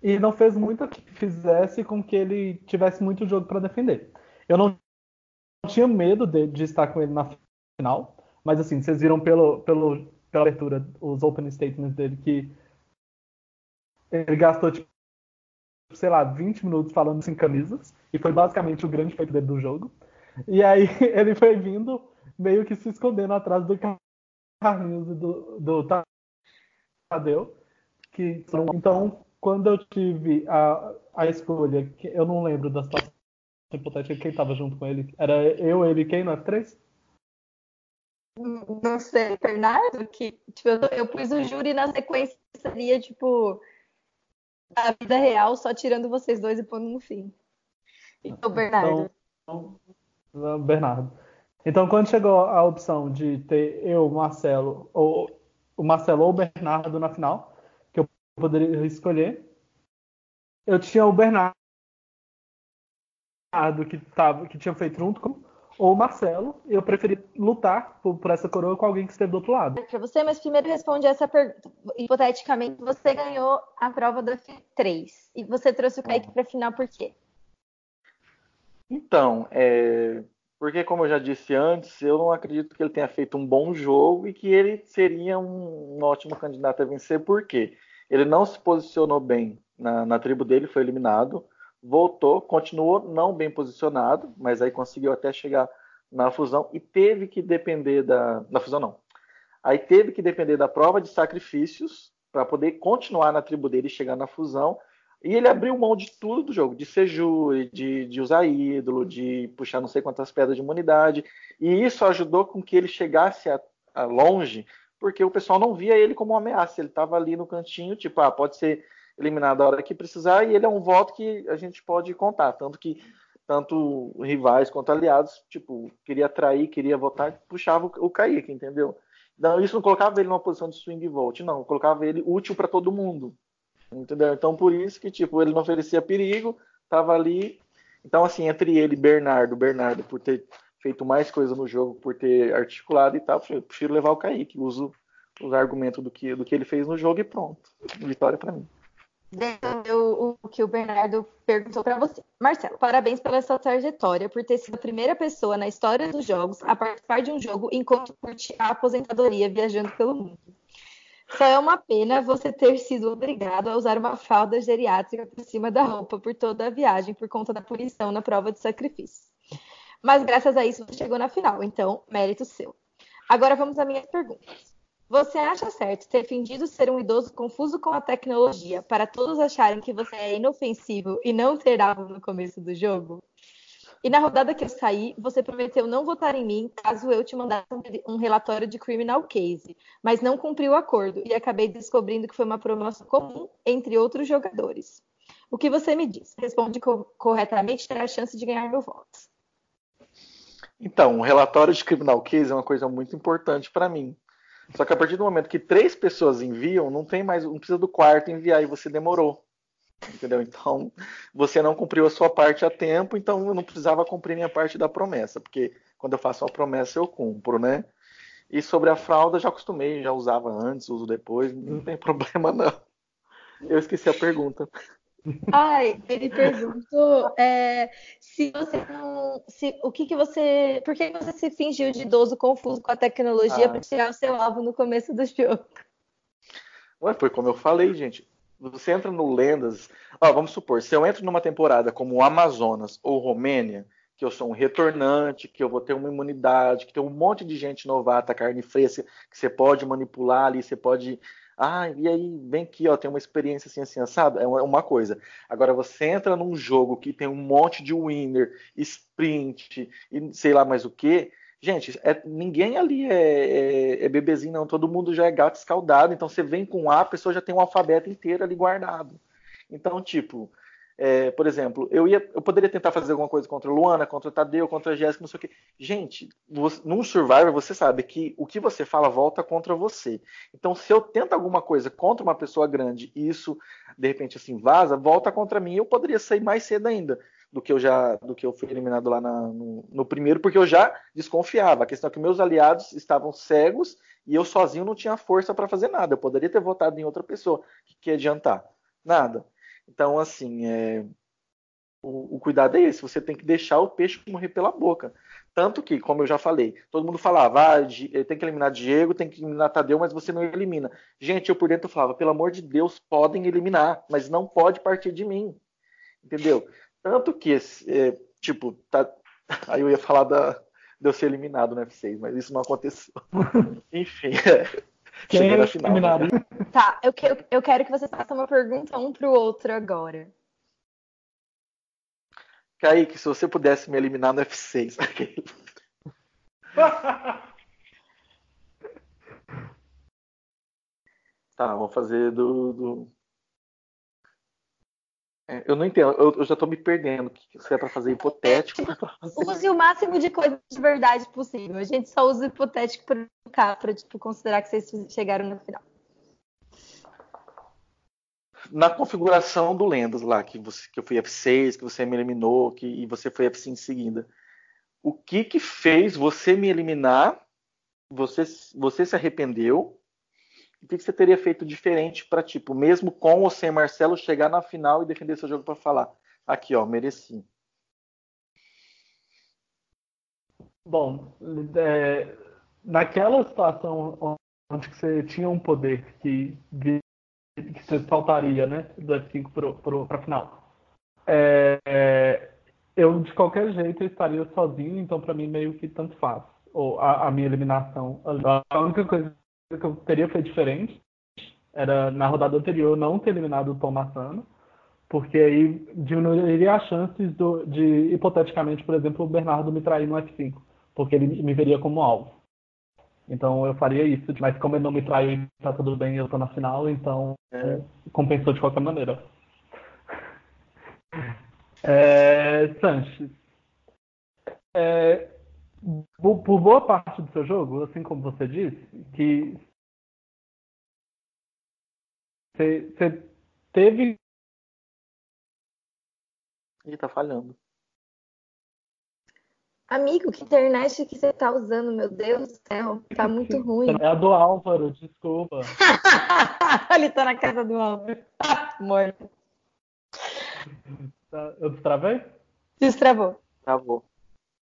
e não fez muito que fizesse com que ele tivesse muito jogo para defender. Eu não tinha medo de, de, estar com ele na final, mas assim, vocês viram pelo, pelo, pela abertura, os opening statements dele, que ele gastou, tipo, sei lá, 20 minutos falando sem camisas, e foi basicamente o grande feito dele do jogo. E aí *laughs* ele foi vindo, meio que se escondendo atrás do Carlinhos e do, do Tadeu. Que, então, quando eu tive a, a escolha, eu não lembro da situação hipotética, quem tava junto com ele? Era eu, ele e quem no F3? Não sei, Bernardo, que tipo, eu, eu pus o júri na sequência seria tipo a vida real, só tirando vocês dois e pondo no fim. Então, Bernardo. Então, Bernardo. Então, quando chegou a opção de ter eu, Marcelo, ou o Marcelo ou o Bernardo na final, que eu poderia escolher, eu tinha o Bernardo que, tava, que tinha feito junto com ou o Marcelo. Eu preferi lutar por, por, essa coroa com alguém que esteve do outro lado. Para você, mas primeiro responde essa pergunta. Hipoteticamente, você ganhou a prova da F3 e você trouxe o Kaique para final por quê? Então, é... porque como eu já disse antes, eu não acredito que ele tenha feito um bom jogo e que ele seria um, um ótimo candidato a vencer, por quê? Ele não se posicionou bem na, na tribo dele, foi eliminado voltou, continuou não bem posicionado, mas aí conseguiu até chegar na fusão e teve que depender da. Na fusão não. Aí teve que depender da prova de sacrifícios para poder continuar na tribo dele e chegar na fusão. E ele abriu mão de tudo do jogo, de ser júri, de, de usar ídolo, de puxar não sei quantas pedras de imunidade. E isso ajudou com que ele chegasse a, a longe, porque o pessoal não via ele como uma ameaça. Ele estava ali no cantinho, tipo, ah, pode ser eliminado a hora que precisar, e ele é um voto que a gente pode contar, tanto que tanto rivais quanto aliados, tipo, queria atrair, queria votar, puxava o Kaique, entendeu? Então, isso não colocava ele numa posição de swing vote, não, colocava ele útil para todo mundo, entendeu? Então, por isso que, tipo, ele não oferecia perigo, tava ali. Então, assim, entre ele e Bernardo, Bernardo, por ter feito mais coisa no jogo, por ter articulado e tal, eu prefiro levar o Kaique, uso os argumentos do que, do que ele fez no jogo e pronto. Vitória para mim o, que o Bernardo perguntou para você. Marcelo, parabéns pela sua trajetória, por ter sido a primeira pessoa na história dos jogos a participar de um jogo enquanto curte a aposentadoria viajando pelo mundo. Só é uma pena você ter sido obrigado a usar uma falda geriátrica por cima da roupa por toda a viagem por conta da punição na prova de sacrifício. Mas graças a isso você chegou na final, então mérito seu. Agora vamos às minhas perguntas. Você acha certo ter fingido ser um idoso confuso com a tecnologia para todos acharem que você é inofensivo e não ter alvo no começo do jogo? E na rodada que eu saí, você prometeu não votar em mim caso eu te mandasse um relatório de criminal case, mas não cumpriu o acordo e acabei descobrindo que foi uma promoção comum entre outros jogadores. O que você me diz? Responde co corretamente, terá a chance de ganhar meu voto. Então, um relatório de criminal case é uma coisa muito importante para mim. Só que a partir do momento que três pessoas enviam, não tem mais, não precisa do quarto enviar e você demorou. Entendeu? Então, você não cumpriu a sua parte a tempo, então eu não precisava cumprir minha parte da promessa, porque quando eu faço uma promessa eu cumpro, né? E sobre a fralda, já acostumei, já usava antes, uso depois, não tem *laughs* problema não. Eu esqueci a pergunta. Ai, ele perguntou é, se você não. Se, o que, que você. Por que você se fingiu de idoso confuso com a tecnologia ah. para tirar o seu alvo no começo do jogo? Ué, foi como eu falei, gente. Você entra no Lendas. Ó, vamos supor, se eu entro numa temporada como Amazonas ou Romênia, que eu sou um retornante, que eu vou ter uma imunidade, que tem um monte de gente novata, carne fresca, que você pode manipular ali, você pode ah, e aí, vem aqui, ó, tem uma experiência assim, assim, assado. É uma coisa. Agora, você entra num jogo que tem um monte de winner, sprint e sei lá mais o que. Gente, é, ninguém ali é, é, é, bebezinho, não. Todo mundo já é gato escaldado. Então, você vem com A, a pessoa já tem um alfabeto inteiro ali guardado. Então, tipo, é, por exemplo, eu ia, eu poderia tentar fazer alguma coisa contra a Luana, contra o Tadeu, contra a Jéssica, não sei o quê. Gente, você, num Survivor você sabe que o que você fala volta contra você. Então, se eu tento alguma coisa contra uma pessoa grande e isso de repente assim vaza, volta contra mim, eu poderia sair mais cedo ainda do que eu já do que eu fui eliminado lá na, no, no, primeiro, porque eu já desconfiava. A questão é que meus aliados estavam cegos e eu sozinho não tinha força para fazer nada. Eu poderia ter votado em outra pessoa. que, que adiantar? Nada. Então, assim, é, o, o, cuidado é esse, você tem que deixar o peixe morrer pela boca. Tanto que, como eu já falei, todo mundo falava, ah, eh, tem que eliminar Diego, tem que eliminar Tadeu, mas você não elimina. Gente, eu por dentro falava, pelo amor de Deus, podem eliminar, mas não pode partir de mim. Entendeu? Tanto que, é, tipo, tá... *laughs* aí eu ia falar da, de eu ser eliminado no F6, mas isso não aconteceu. *laughs* Enfim, é. Quem *laughs* Cheguei na final. Né? Tá, eu, que, eu quero que você faça uma pergunta um pro outro agora. Kaique, se você pudesse me eliminar no F6. *laughs* tá, vou fazer do, do, é, eu não entendo, eu, eu já estou me perdendo. Se é para fazer hipotético. Use o máximo de coisas de verdade possível. A gente só usa hipotético para tipo, considerar que vocês chegaram no final. Na configuração do Lendas lá, que, você, que eu fui F6, que você me eliminou, que, e você foi F5 em seguida. o que que fez você me eliminar? Você, você se arrependeu? O que, que você teria feito diferente para, tipo, mesmo com ou sem Marcelo, chegar na final e defender seu jogo para falar? Aqui, ó, mereci. Bom, é, naquela situação onde você tinha um poder que, que você saltaria né, do F5 para a final, é, é, eu de qualquer jeito estaria sozinho, então para mim meio que tanto faz. Ou a, a, minha eliminação. A única coisa que eu teria feito diferente era na rodada anterior não ter eliminado o Tom Massano, porque aí diminuiria as chances do, de, hipoteticamente, por exemplo, o Bernardo me trair no F5 porque ele me veria como alvo. Então eu faria isso, mas como ele não me traiu e tá tudo bem, eu tô na final, então é. compensou de qualquer maneira. *laughs* É, Sanches, é, por boa parte do seu jogo, assim como você disse, que você teve. Ele tá falhando. Amigo, que internet que você tá usando, meu Deus do céu, tá muito ruim. É a do Álvaro, desculpa. *laughs* Ele tá na casa do Álvaro. Morto. Tá, eu destravei? Destravou. Travou.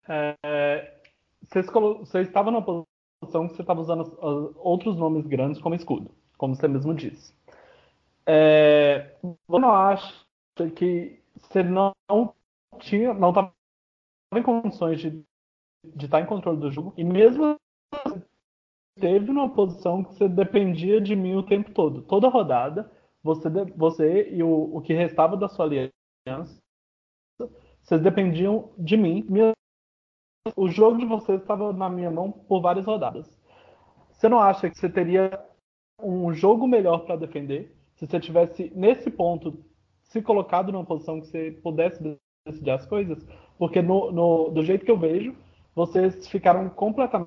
É, você, estava numa posição que você estava usando outros nomes grandes como escudo, como você mesmo disse. É, você não acha que você não tinha, não estava em condições de, estar em controle do jogo. E mesmo assim, teve uma posição que você dependia de mim o tempo todo. Toda rodada, você, você e o, o que restava da sua aliança, vocês dependiam de mim. O jogo de vocês estava na minha mão por várias rodadas. Você não acha que você teria um jogo melhor para defender se você tivesse, nesse ponto, se colocado numa posição que você pudesse decidir as coisas? Porque no, no, do jeito que eu vejo, vocês ficaram completamente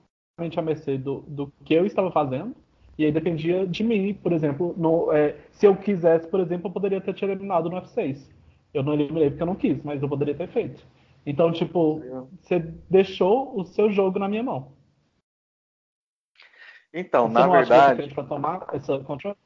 à mercê do, do que eu estava fazendo. E aí dependia de mim, por exemplo, no, é, se eu quisesse, por exemplo, eu poderia ter te eliminado no F6. Eu não eliminei porque eu não quis, mas eu poderia ter feito. Então, tipo, você deixou o seu jogo na minha mão. Então, você na verdade. Essa controle?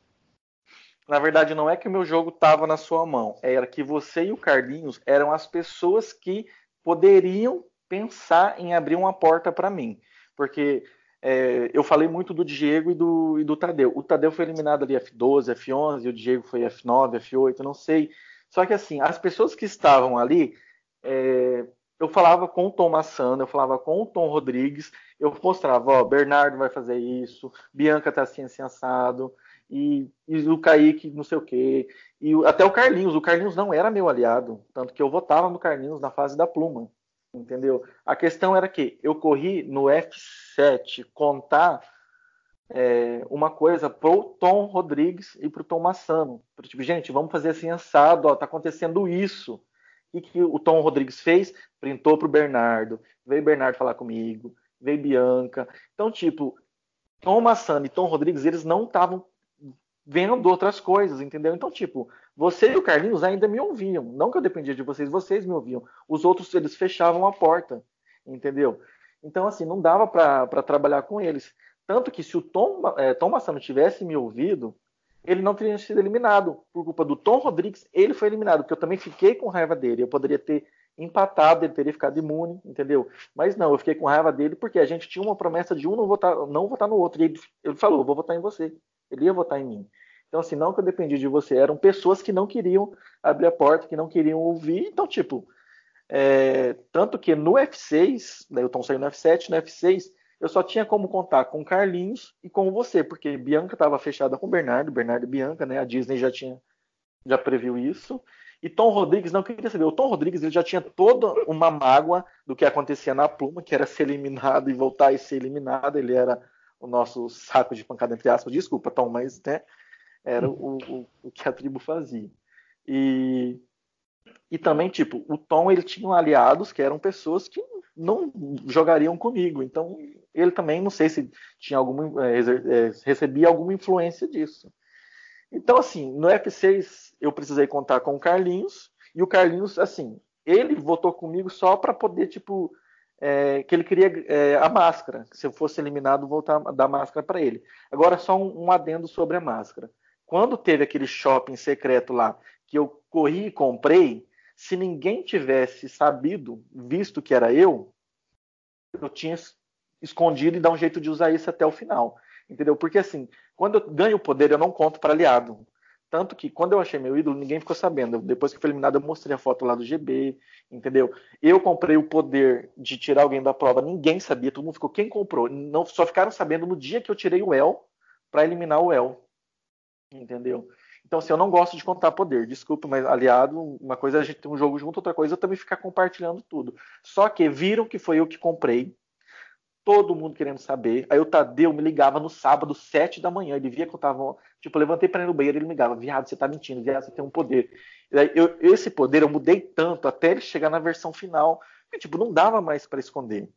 Na verdade, não é que o meu jogo estava na sua mão, era que você e o Carlinhos eram as pessoas que poderiam pensar em abrir uma porta para mim. Porque é, eu falei muito do Diego e do, e do Tadeu. O Tadeu foi eliminado ali F12, F11, e o Diego foi F9, F8, não sei. Só que assim, as pessoas que estavam ali, é, eu falava com o Tom Massano, eu falava com o Tom Rodrigues, eu mostrava, ó, Bernardo vai fazer isso, Bianca tá assim, assim, assado, e, e o Kaique não sei o quê, e até o Carlinhos. O Carlinhos não era meu aliado, tanto que eu votava no Carlinhos na fase da pluma, entendeu? A questão era que eu corri no F7 contar é, uma coisa pro Tom Rodrigues e pro Tom Massano. Tipo, gente, vamos fazer assim assado, ó, tá acontecendo isso. E que o Tom Rodrigues fez? Printou pro Bernardo. Veio Bernardo falar comigo, veio Bianca. Então, tipo, Tom Massano e Tom Rodrigues, eles não estavam vendo outras coisas, entendeu? Então, tipo, você e o Carlinhos ainda me ouviam. Não que eu dependia de vocês, vocês me ouviam. Os outros, eles fechavam a porta, entendeu? Então, assim, não dava para trabalhar com eles. Tanto que se o Tom, é, Tom Massano tivesse me ouvido, ele não teria sido eliminado. Por culpa do Tom Rodrigues, ele foi eliminado, porque eu também fiquei com raiva dele. Eu poderia ter empatado, ele teria ficado imune, entendeu? Mas não, eu fiquei com raiva dele porque a gente tinha uma promessa de um não votar, não votar no outro. E ele, ele falou, vou votar em você. Ele ia votar em mim. Então, assim, não que eu dependia de você, eram pessoas que não queriam abrir a porta, que não queriam ouvir. Então, tipo, é, tanto que no F6, daí o Tom saiu no F7, no F6, eu só tinha como contar com Carlinhos e com você, porque Bianca estava fechada com Bernardo, Bernardo e Bianca, né? A Disney já tinha já previu isso. E Tom Rodrigues não queria saber. O Tom Rodrigues ele já tinha toda uma mágoa do que acontecia na Pluma, que era ser eliminado e voltar e ser eliminado. Ele era o nosso saco de pancada, entre aspas, desculpa, Tom, mas né, era o, o, o, que a tribo fazia. E, e também, tipo, o Tom ele tinha aliados que eram pessoas que não jogariam comigo, então ele também, não sei se tinha alguma, é, é, recebia alguma influência disso. Então, assim, no F6 eu precisei contar com o Carlinhos, e o Carlinhos, assim, ele votou comigo só para poder, tipo, é, que ele queria é, a máscara. Se eu fosse eliminado, voltar a dar máscara para ele. Agora, só um, um adendo sobre a máscara. Quando teve aquele shopping secreto lá, que eu corri e comprei, se ninguém tivesse sabido, visto que era eu, eu tinha escondido e dar um jeito de usar isso até o final. Entendeu? Porque assim, quando eu ganho poder, eu não conto para aliado. Tanto que quando eu achei meu ídolo, ninguém ficou sabendo. Depois que foi eliminado, eu mostrei a foto lá do GB, entendeu? Eu comprei o poder de tirar alguém da prova, ninguém sabia, todo mundo ficou. Quem comprou? Não, só ficaram sabendo no dia que eu tirei o El para eliminar o El. Entendeu? Então, assim, eu não gosto de contar poder. Desculpa, mas aliado, uma coisa é a gente ter um jogo junto, outra coisa é também ficar compartilhando tudo. Só que viram que foi eu que comprei, todo mundo querendo saber. Aí o Tadeu me ligava no sábado, sete da manhã. Ele via que eu tava. Tipo, eu levantei para ir no banheiro, ele me ligava, viado, você tá mentindo, viado, você tem um poder. Eu, esse poder eu mudei tanto até ele chegar na versão final, que tipo, não dava mais para esconder.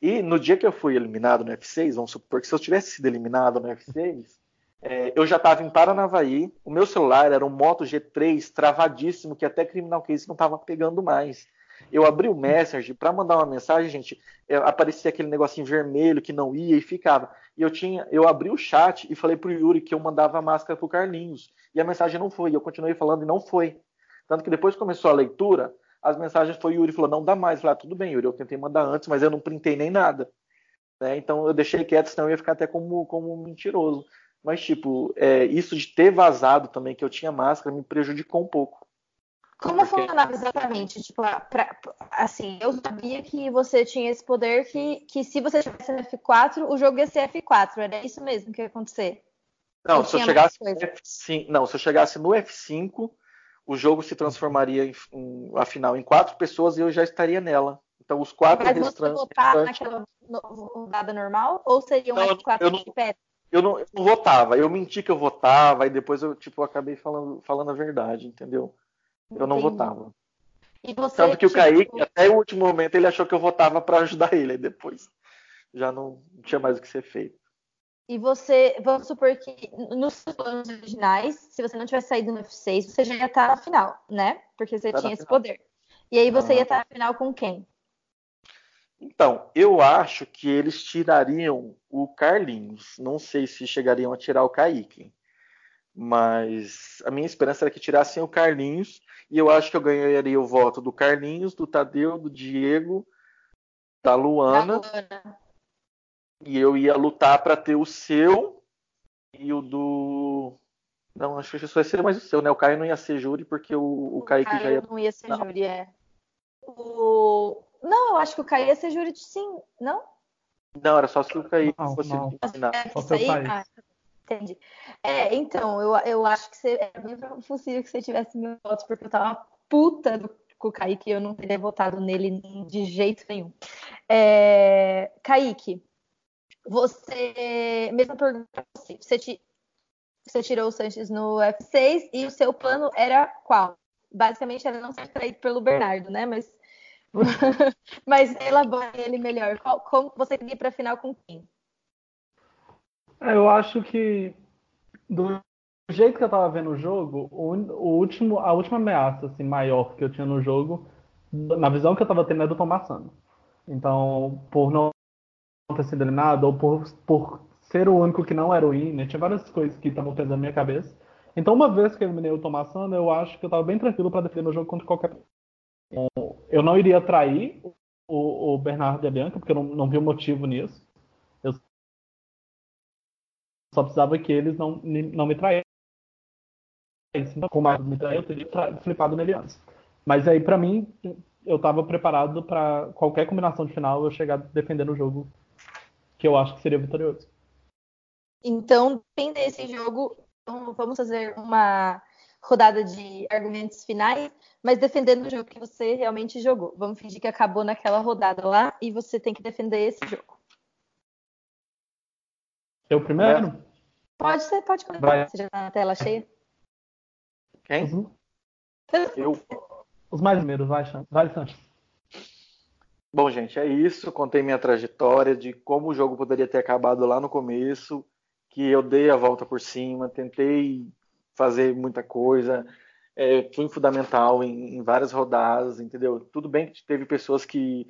E no dia que eu fui eliminado no F6, vamos supor que se eu tivesse sido eliminado no F6, é, eu já estava em Paranavaí, o meu celular era um Moto G3 travadíssimo, que até Criminal Case não estava pegando mais. Eu abri o Messenger para mandar uma mensagem, gente, é, aparecia aquele negocinho vermelho que não ia e ficava. E eu tinha, eu abri o chat e falei pro Yuri que eu mandava a máscara pro Carlinhos. E a mensagem não foi. Eu continuei falando e não foi. Tanto que depois começou a leitura, as mensagens foi o Yuri falou: "Não dá mais". Eu falei: ah, "Tudo bem, Yuri, eu tentei mandar antes, mas eu não printei nem nada". Né? Então eu deixei quieto, senão eu ia ficar até como como mentiroso. Mas tipo, é, isso de ter vazado também que eu tinha máscara me prejudicou um pouco. Como Porque... funcionava exatamente? Tipo, pra, assim, eu sabia que você tinha esse poder que, que se você tivesse no F4, o jogo ia ser F4. Era isso mesmo que ia acontecer? Não, se eu, chegasse no F5, não, se eu chegasse no F5, o jogo se transformaria em, em, afinal em quatro pessoas e eu já estaria nela. Então os quatro Mas restantes. Você votar naquela rodada normal ou seria um não, F4 eu não, de pé? Eu não, eu não votava, eu menti que eu votava e depois eu tipo acabei falando, falando a verdade, entendeu? Eu não Entendi. votava. E você, Tanto que tipo... o Kaique, até o último momento, ele achou que eu votava para ajudar ele. Aí depois já não tinha mais o que ser feito. E você, vamos supor que nos planos originais, se você não tivesse saído no F6, você já ia estar na final, né? Porque você tá tinha esse poder. E aí você ah, ia estar na final com quem? Então, eu acho que eles tirariam o Carlinhos. Não sei se chegariam a tirar o Kaique. Mas a minha esperança era que tirassem o Carlinhos e eu acho que eu ganharia o voto do Carlinhos, do Tadeu, do Diego, da Luana. Da Luana. E eu ia lutar para ter o seu e o do. Não, acho que isso vai ser mais o seu, né? O Caio não ia ser júri porque o, o, o Kaique Caio já ia. Não ia ser não. júri, é. O... Não, eu acho que o Caio ia ser júri sim, não? Não, era só se o Caio fosse. Não. Só se ah, Entendi. É, então, eu, eu acho que você, é bem possível que você tivesse mil votos, porque eu tava puta do, com o Kaique e eu não teria votado nele de jeito nenhum. É, Kaique, você. Mesma pergunta pra você. Você, te, você tirou o Sanches no F6 e o seu plano era qual? Basicamente era não ser traído pelo Bernardo, né? Mas, *laughs* mas elabore ele melhor. Qual, como você queria ir pra final com quem? É, eu acho que do jeito que eu tava vendo o jogo, o, o, último, a última ameaça assim, maior que eu tinha no jogo, na visão que eu tava tendo, é do Tomassano. Então, por não ter sido eliminado, ou por, por ser o único que não era o Inner, tinha várias coisas que estavam pesando na minha cabeça. Então, uma vez que eu eliminei o Tomassano, eu acho que eu tava bem tranquilo para defender o jogo contra qualquer então, Eu não iria trair o, o Bernardo e a Bianca, porque eu não, não vi o motivo nisso. Só precisava que eles não, não me traíssem. Como mais me traiu, eu teria flipado nele antes. Mas aí, para mim, eu estava preparado para qualquer combinação de final eu chegar defendendo o jogo que eu acho que seria vitorioso. Então, depende desse jogo, então, vamos fazer uma rodada de argumentos finais, mas defendendo o jogo que você realmente jogou. Vamos fingir que acabou naquela rodada lá e você tem que defender esse jogo. Eu primeiro? É. Pode ser, pode começar. Vai. Você já tá na tela cheia? Quem? Uhum. Eu. Os mais primeiros, vai, vai, Santos. Bom, gente, é isso. Contei minha trajetória de como o jogo poderia ter acabado lá no começo, que eu dei a volta por cima, tentei fazer muita coisa, é, fui fundamental em, em várias rodadas, entendeu? Tudo bem que teve pessoas que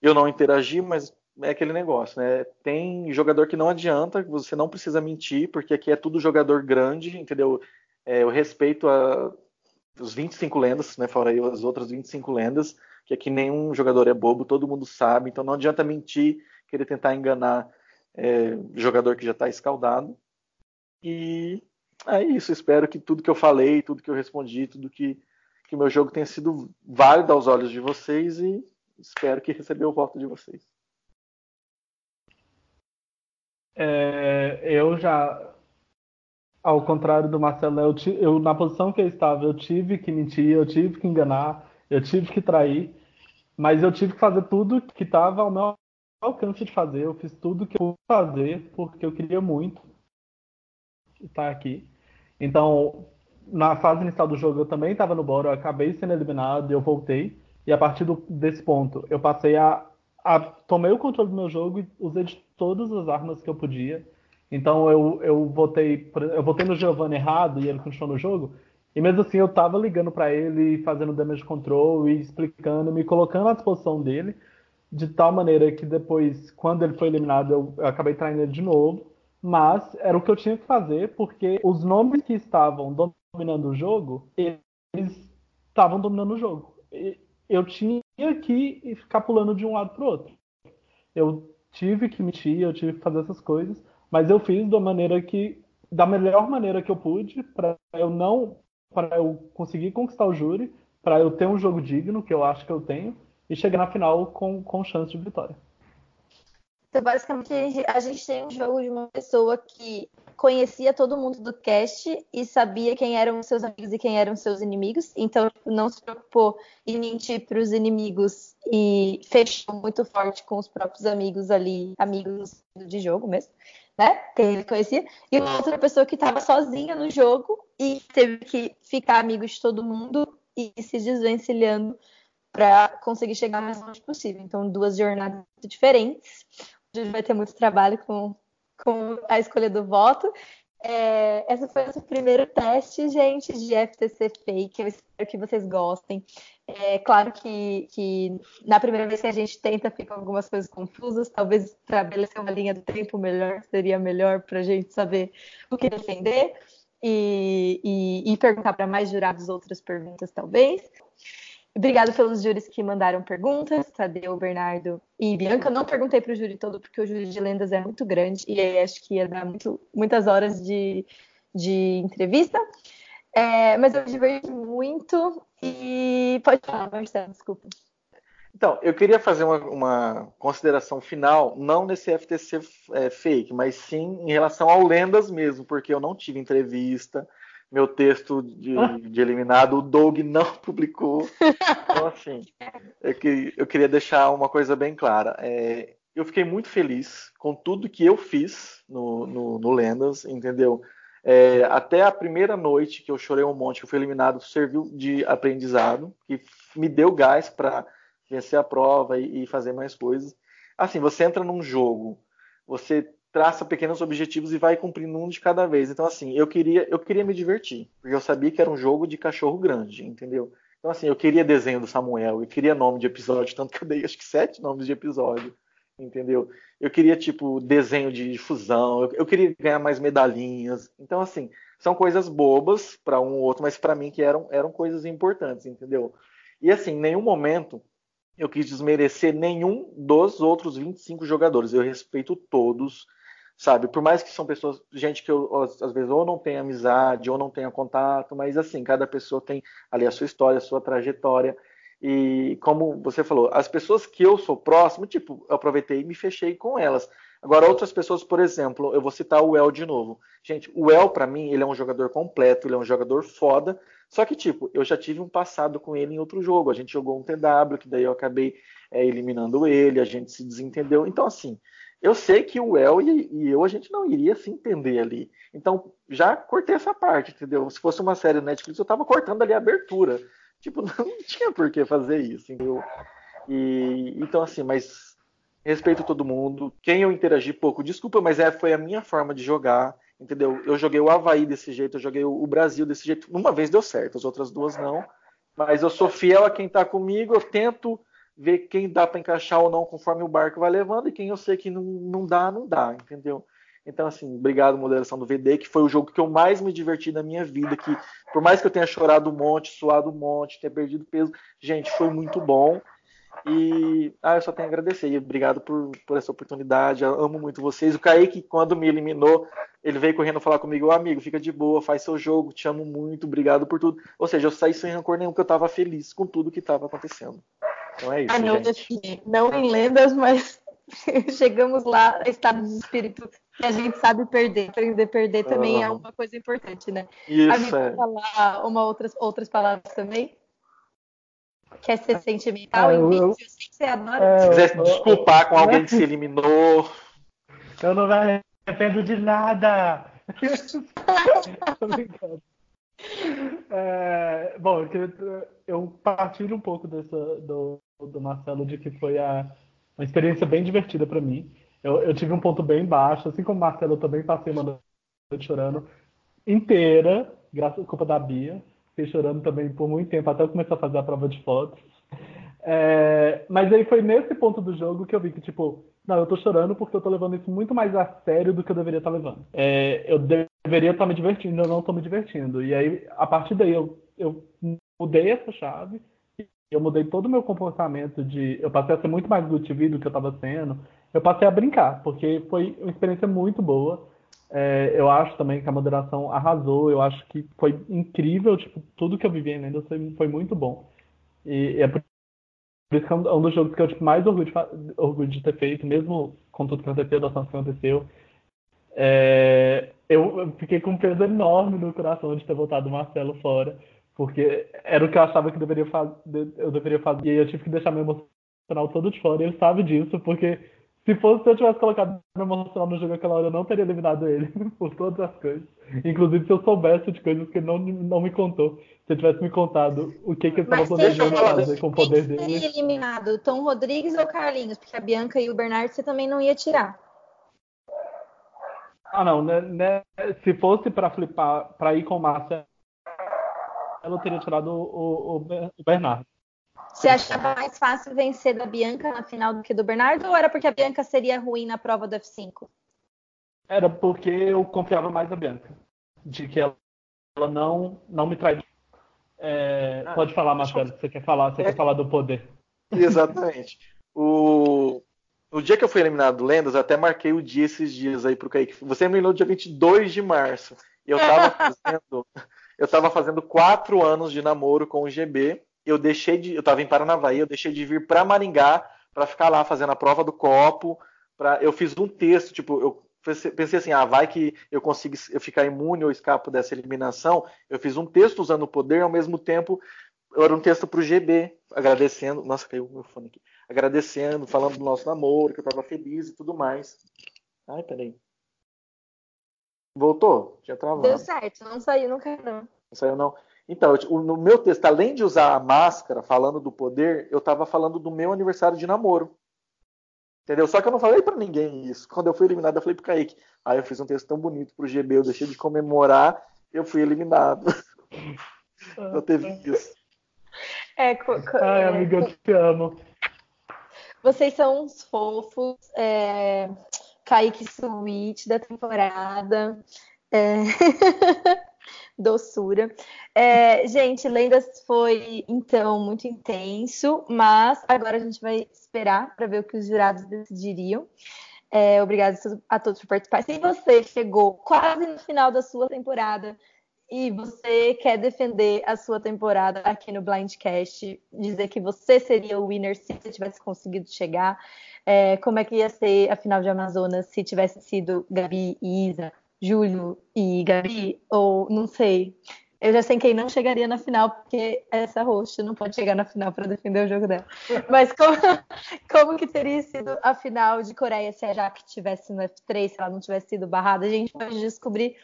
eu não interagi, mas é aquele negócio, né? Tem jogador que não adianta, você não precisa mentir, porque aqui é tudo jogador grande, entendeu? É, eu respeito a, os 25 lendas, né? Fora aí as outras 25 lendas, que aqui nenhum jogador é bobo, todo mundo sabe, então não adianta mentir, querer tentar enganar é, jogador que já está escaldado. E é isso, espero que tudo que eu falei, tudo que eu respondi, tudo que, que meu jogo tenha sido válido aos olhos de vocês e espero que recebeu o voto de vocês. É, eu já, ao contrário do Marcelo, eu, eu, na posição que eu estava, eu tive que mentir, eu tive que enganar, eu tive que trair, mas eu tive que fazer tudo que estava ao meu alcance de fazer. Eu fiz tudo que eu pude fazer porque eu queria muito estar aqui. Então, na fase inicial do jogo, eu também estava no boro, eu acabei sendo eliminado e eu voltei. E a partir do, desse ponto, eu passei a, a, Tomei o controle do meu jogo e usei de todas as armas que eu podia. Então eu, eu votei eu votei no Giovanni errado e ele continuou no jogo. E mesmo assim eu tava ligando para ele, fazendo damage control e explicando, me colocando à disposição dele, de tal maneira que depois, quando ele foi eliminado, eu, eu acabei traindo ele de novo. Mas era o que eu tinha que fazer, porque os nomes que estavam dominando o jogo, eles estavam dominando o jogo. Eu tinha que ficar pulando de um lado para o outro. Eu tive que mentir, eu tive que fazer essas coisas, mas eu fiz da maneira que da melhor maneira que eu pude para eu não para eu conseguir conquistar o júri, para eu ter um jogo digno, que eu acho que eu tenho, e chegar na final com, com chance de vitória. Então, basicamente, a gente, a gente, tem um jogo de uma pessoa que conhecia todo mundo do cast e sabia quem eram seus amigos e quem eram seus inimigos. Então, tipo, não se preocupou em mentir para os inimigos e fechou muito forte com os próprios amigos ali, amigos de jogo mesmo, né? Quem ele conhecia. E uma outra pessoa que estava sozinha no jogo e teve que ficar amigo de todo mundo e se desvencilhando para conseguir chegar mais longe possível. Então, duas jornadas diferentes gente vai ter muito trabalho com, com a escolha do voto. É, essa foi o nosso primeiro teste, gente, de FTC Fake. Eu espero que vocês gostem. É claro que, que na primeira vez que a gente tenta, ficam algumas coisas confusas. Talvez estabelecer uma linha do tempo melhor seria melhor para a gente saber o que defender e, e, e perguntar para mais jurados outras perguntas, talvez. Obrigada pelos júris que mandaram perguntas, Tadeu, Bernardo e Bianca. Não perguntei para o júri todo, porque o júri de lendas é muito grande e aí acho que ia dar muito, muitas horas de, de entrevista. É, mas eu me diverti muito e pode falar, Marcelo, desculpa. Então, eu queria fazer uma, uma consideração final, não nesse FTC é, fake, mas sim em relação ao Lendas mesmo, porque eu não tive entrevista, meu texto de, de, eliminado, o Doug não *laughs* publicou. Então, assim, é que, eu queria deixar uma coisa bem clara. É, eu fiquei muito feliz com tudo que eu fiz no, no, no Lendas, entendeu? É, até a primeira noite que eu chorei um monte, que eu fui eliminado, serviu de aprendizado, que me deu gás para vencer a prova e, e fazer mais coisas. Assim, você entra num jogo, você traça pequenos objetivos e vai cumprindo um de cada vez. Então, assim, eu queria, eu queria me divertir, porque eu sabia que era um jogo de cachorro grande, entendeu? Então, assim, eu queria desenho do Samuel, eu queria nome de episódio, tanto que eu dei acho que sete nomes de episódio, entendeu? Eu queria, tipo, desenho de fusão, eu, eu queria ganhar mais medalhinhas. Então, assim, são coisas bobas para um ou outro, mas para mim que eram, eram coisas importantes, entendeu? E, assim, em nenhum momento eu quis desmerecer nenhum dos outros 25 jogadores. Eu respeito todos sabe? Por mais que são pessoas, gente que eu às vezes ou não tem amizade ou não tenha contato, mas assim, cada pessoa tem ali a sua história, a sua trajetória. E como você falou, as pessoas que eu sou próximo, tipo, eu aproveitei e me fechei com elas. Agora, outras pessoas, por exemplo, eu vou citar o El de novo. Gente, o El, para mim, ele é um jogador completo, ele é um jogador foda. Só que, tipo, eu já tive um passado com ele em outro jogo. A gente jogou um TW, que daí eu acabei é, eliminando ele, a gente se desentendeu. Então, assim, eu sei que o El e, e, eu a gente não iria se entender ali. Então, já cortei essa parte, entendeu? Se fosse uma série Netflix, eu tava cortando ali a abertura. Tipo, *laughs* não tinha por que fazer isso, entendeu? E, então, assim, mas respeito todo mundo. Quem eu interagi pouco, desculpa, mas é, foi a minha forma de jogar, entendeu? Eu joguei o Havaí desse jeito, eu joguei o Brasil desse jeito. Uma vez deu certo, as outras duas não. Mas eu sou fiel a quem tá comigo, eu tento ver quem dá para encaixar ou não conforme o barco vai levando, e quem eu sei que não, não dá, não dá, entendeu? Então, assim, obrigado, moderação do VD, que foi o jogo que eu mais me diverti na minha vida. Que, por mais que eu tenha chorado um monte, suado um monte, tenha perdido peso, gente, foi muito bom. E ah, eu só tenho a agradecer. E obrigado por, por essa oportunidade. Eu amo muito vocês. O Kaique, quando me eliminou, ele veio correndo falar comigo: oh, amigo, fica de boa, faz seu jogo, te amo muito, obrigado por tudo. Ou seja, eu saí sem rancor nenhum, porque eu estava feliz com tudo que estava acontecendo. Então é isso. Ah, não, gente. não em lendas, mas *laughs* chegamos lá, estado de espírito que a gente sabe perder. Aprender a perder também é uma coisa importante, né? Isso. A é. falar uma outras, outras palavras também? Quer ser sentimental? Ah, eu, eu, eu sei que você adora. É, se quiser se desculpar com alguém que se eliminou. Eu não me arrependo de nada. *laughs* é, bom, eu partilho um pouco dessa, do, do Marcelo de que foi a, uma experiência bem divertida para mim. Eu, eu, tive um ponto bem baixo, assim como o Marcelo, eu também passei uma noite chorando inteira, graças à culpa da Bia. Fiquei chorando também por muito tempo, até eu começar a fazer a prova de fotos. É, mas aí foi nesse ponto do jogo que eu vi que, tipo, não, eu tô chorando porque eu tô levando isso muito mais a sério do que eu deveria estar tá levando. É, eu deveria estar tá me divertindo, eu não tô me divertindo. E aí, a partir daí, eu, eu mudei essa chave, eu mudei todo o meu comportamento de. Eu passei a ser muito mais TV do que eu estava sendo. Eu passei a brincar, porque foi uma experiência muito boa. É, eu acho também que a moderação arrasou, eu acho que foi incrível, tipo, tudo que eu vivi ainda foi, foi muito bom. E, e, é por isso que é um, é dos jogos que eu tipo, mais orgulho de, orgulho de, ter feito, mesmo com tudo que aconteceu, da que aconteceu. É, eu, eu, fiquei com um peso enorme no coração de ter voltado o Marcelo fora, porque era o que eu achava que deveria eu deveria fazer, e eu tive que deixar meu emocional todo de fora, e ele sabe disso, porque se fosse se eu tivesse colocado meu emocional no jogo aquela hora, eu não teria eliminado ele *laughs* por todas as coisas. Inclusive se eu soubesse de coisas que ele não, não me contou. Se eu tivesse me contado o que, que ele estava planejando fazer com o poder dele. Seria eliminado Tom Rodrigues ou Carlinhos? Porque a Bianca e o Bernardo você também não ia tirar. Ah, não. Né, né, se fosse para flipar, para ir com o Márcia, eu teria tirado o, o, o Bernardo. Você achava mais fácil vencer da Bianca na final do que do Bernardo ou era porque a Bianca seria ruim na prova do F5? Era porque eu confiava mais na Bianca. De que ela, ela não, não me trai. É, ah, pode falar, Marcelo, você quer falar, você é, quer falar do poder. Exatamente. o, o dia que eu fui eliminado do Lendas, eu até marquei o dia esses dias aí pro Kaique. Você eliminou dia 22 de março. E eu tava *laughs* fazendo, eu tava fazendo quatro anos de namoro com o GB eu deixei de. Eu estava em Paranavaí, eu deixei de vir para Maringá para ficar lá fazendo a prova do copo. Pra, eu fiz um texto, tipo, eu pensei assim, ah, vai que eu consigo ficar imune ou escapo dessa eliminação. Eu fiz um texto usando o poder, ao mesmo tempo, era um texto para o GB, agradecendo. Nossa, caiu o meu fone aqui. Agradecendo, falando do nosso namoro, que eu estava feliz e tudo mais. Ai, peraí. Voltou? Já travado. Deu certo, não saiu, não caiu, não. Não saiu, não. Então, no meu texto, além de usar a máscara falando do poder, eu estava falando do meu aniversário de namoro. Entendeu? Só que eu não falei para ninguém isso. Quando eu fui eliminado, eu falei pro Kaique. Aí eu fiz um texto tão bonito pro GB, eu deixei de comemorar, eu fui eliminado. não teve isso. É, co, co, Ai, é, amiga, eu te amo. Vocês são uns fofos. É... Kaique Sweet da temporada. É... *laughs* Doçura. É, gente, Lendas foi então muito intenso, mas agora a gente vai esperar para ver o que os jurados decidiriam. É, obrigada a todos por participar. Se você chegou quase no final da sua temporada e você quer defender a sua temporada aqui no Blindcast, dizer que você seria o winner se você tivesse conseguido chegar, é, como é que ia ser a final de Amazonas se tivesse sido Gabi e Isa, Júlio e Gabi, ou não sei. Eu já sei quem não chegaria na final, porque essa host não pode chegar na final para defender o jogo dela. *laughs* Mas como, como que teria sido a final de Coreia se a Jaque tivesse no F3, se ela não tivesse sido barrada? A gente pode descobrir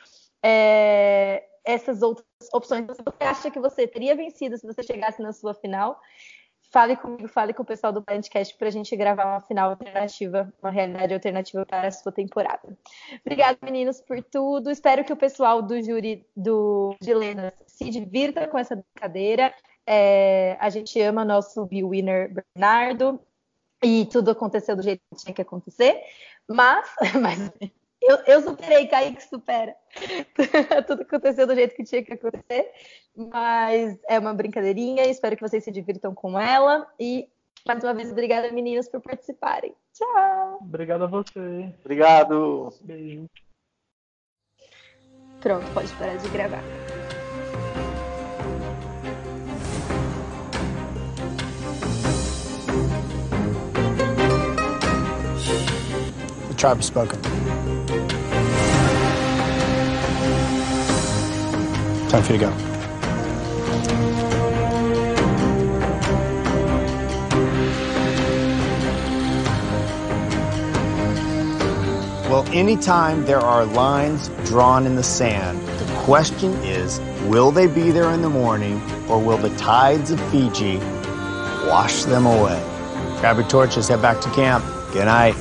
é, essas outras opções. Você acha que você teria vencido se você chegasse na sua final? Fale comigo, fale com o pessoal do podcast para a gente gravar uma final alternativa, uma realidade alternativa para a sua temporada. Obrigada, meninos, por tudo. Espero que o pessoal do júri do de Lenas se divirta com essa brincadeira. É, a gente ama nosso B-Winner Bernardo e tudo aconteceu do jeito que tinha que acontecer, mas, *laughs* mas eu, eu superei, Kaique supera. *laughs* tudo aconteceu do jeito que tinha que acontecer, mas é uma brincadeirinha, espero que vocês se divirtam com ela e mais uma vez, obrigada, meninas, por participarem. Tchau! Obrigado a você. Obrigado. Beijo. Pronto, pode parar de gravar. The tribe has spoken. Time for you to go. Well, anytime there are lines drawn in the sand, the question is will they be there in the morning or will the tides of Fiji wash them away? Grab your torches, head back to camp. Good night.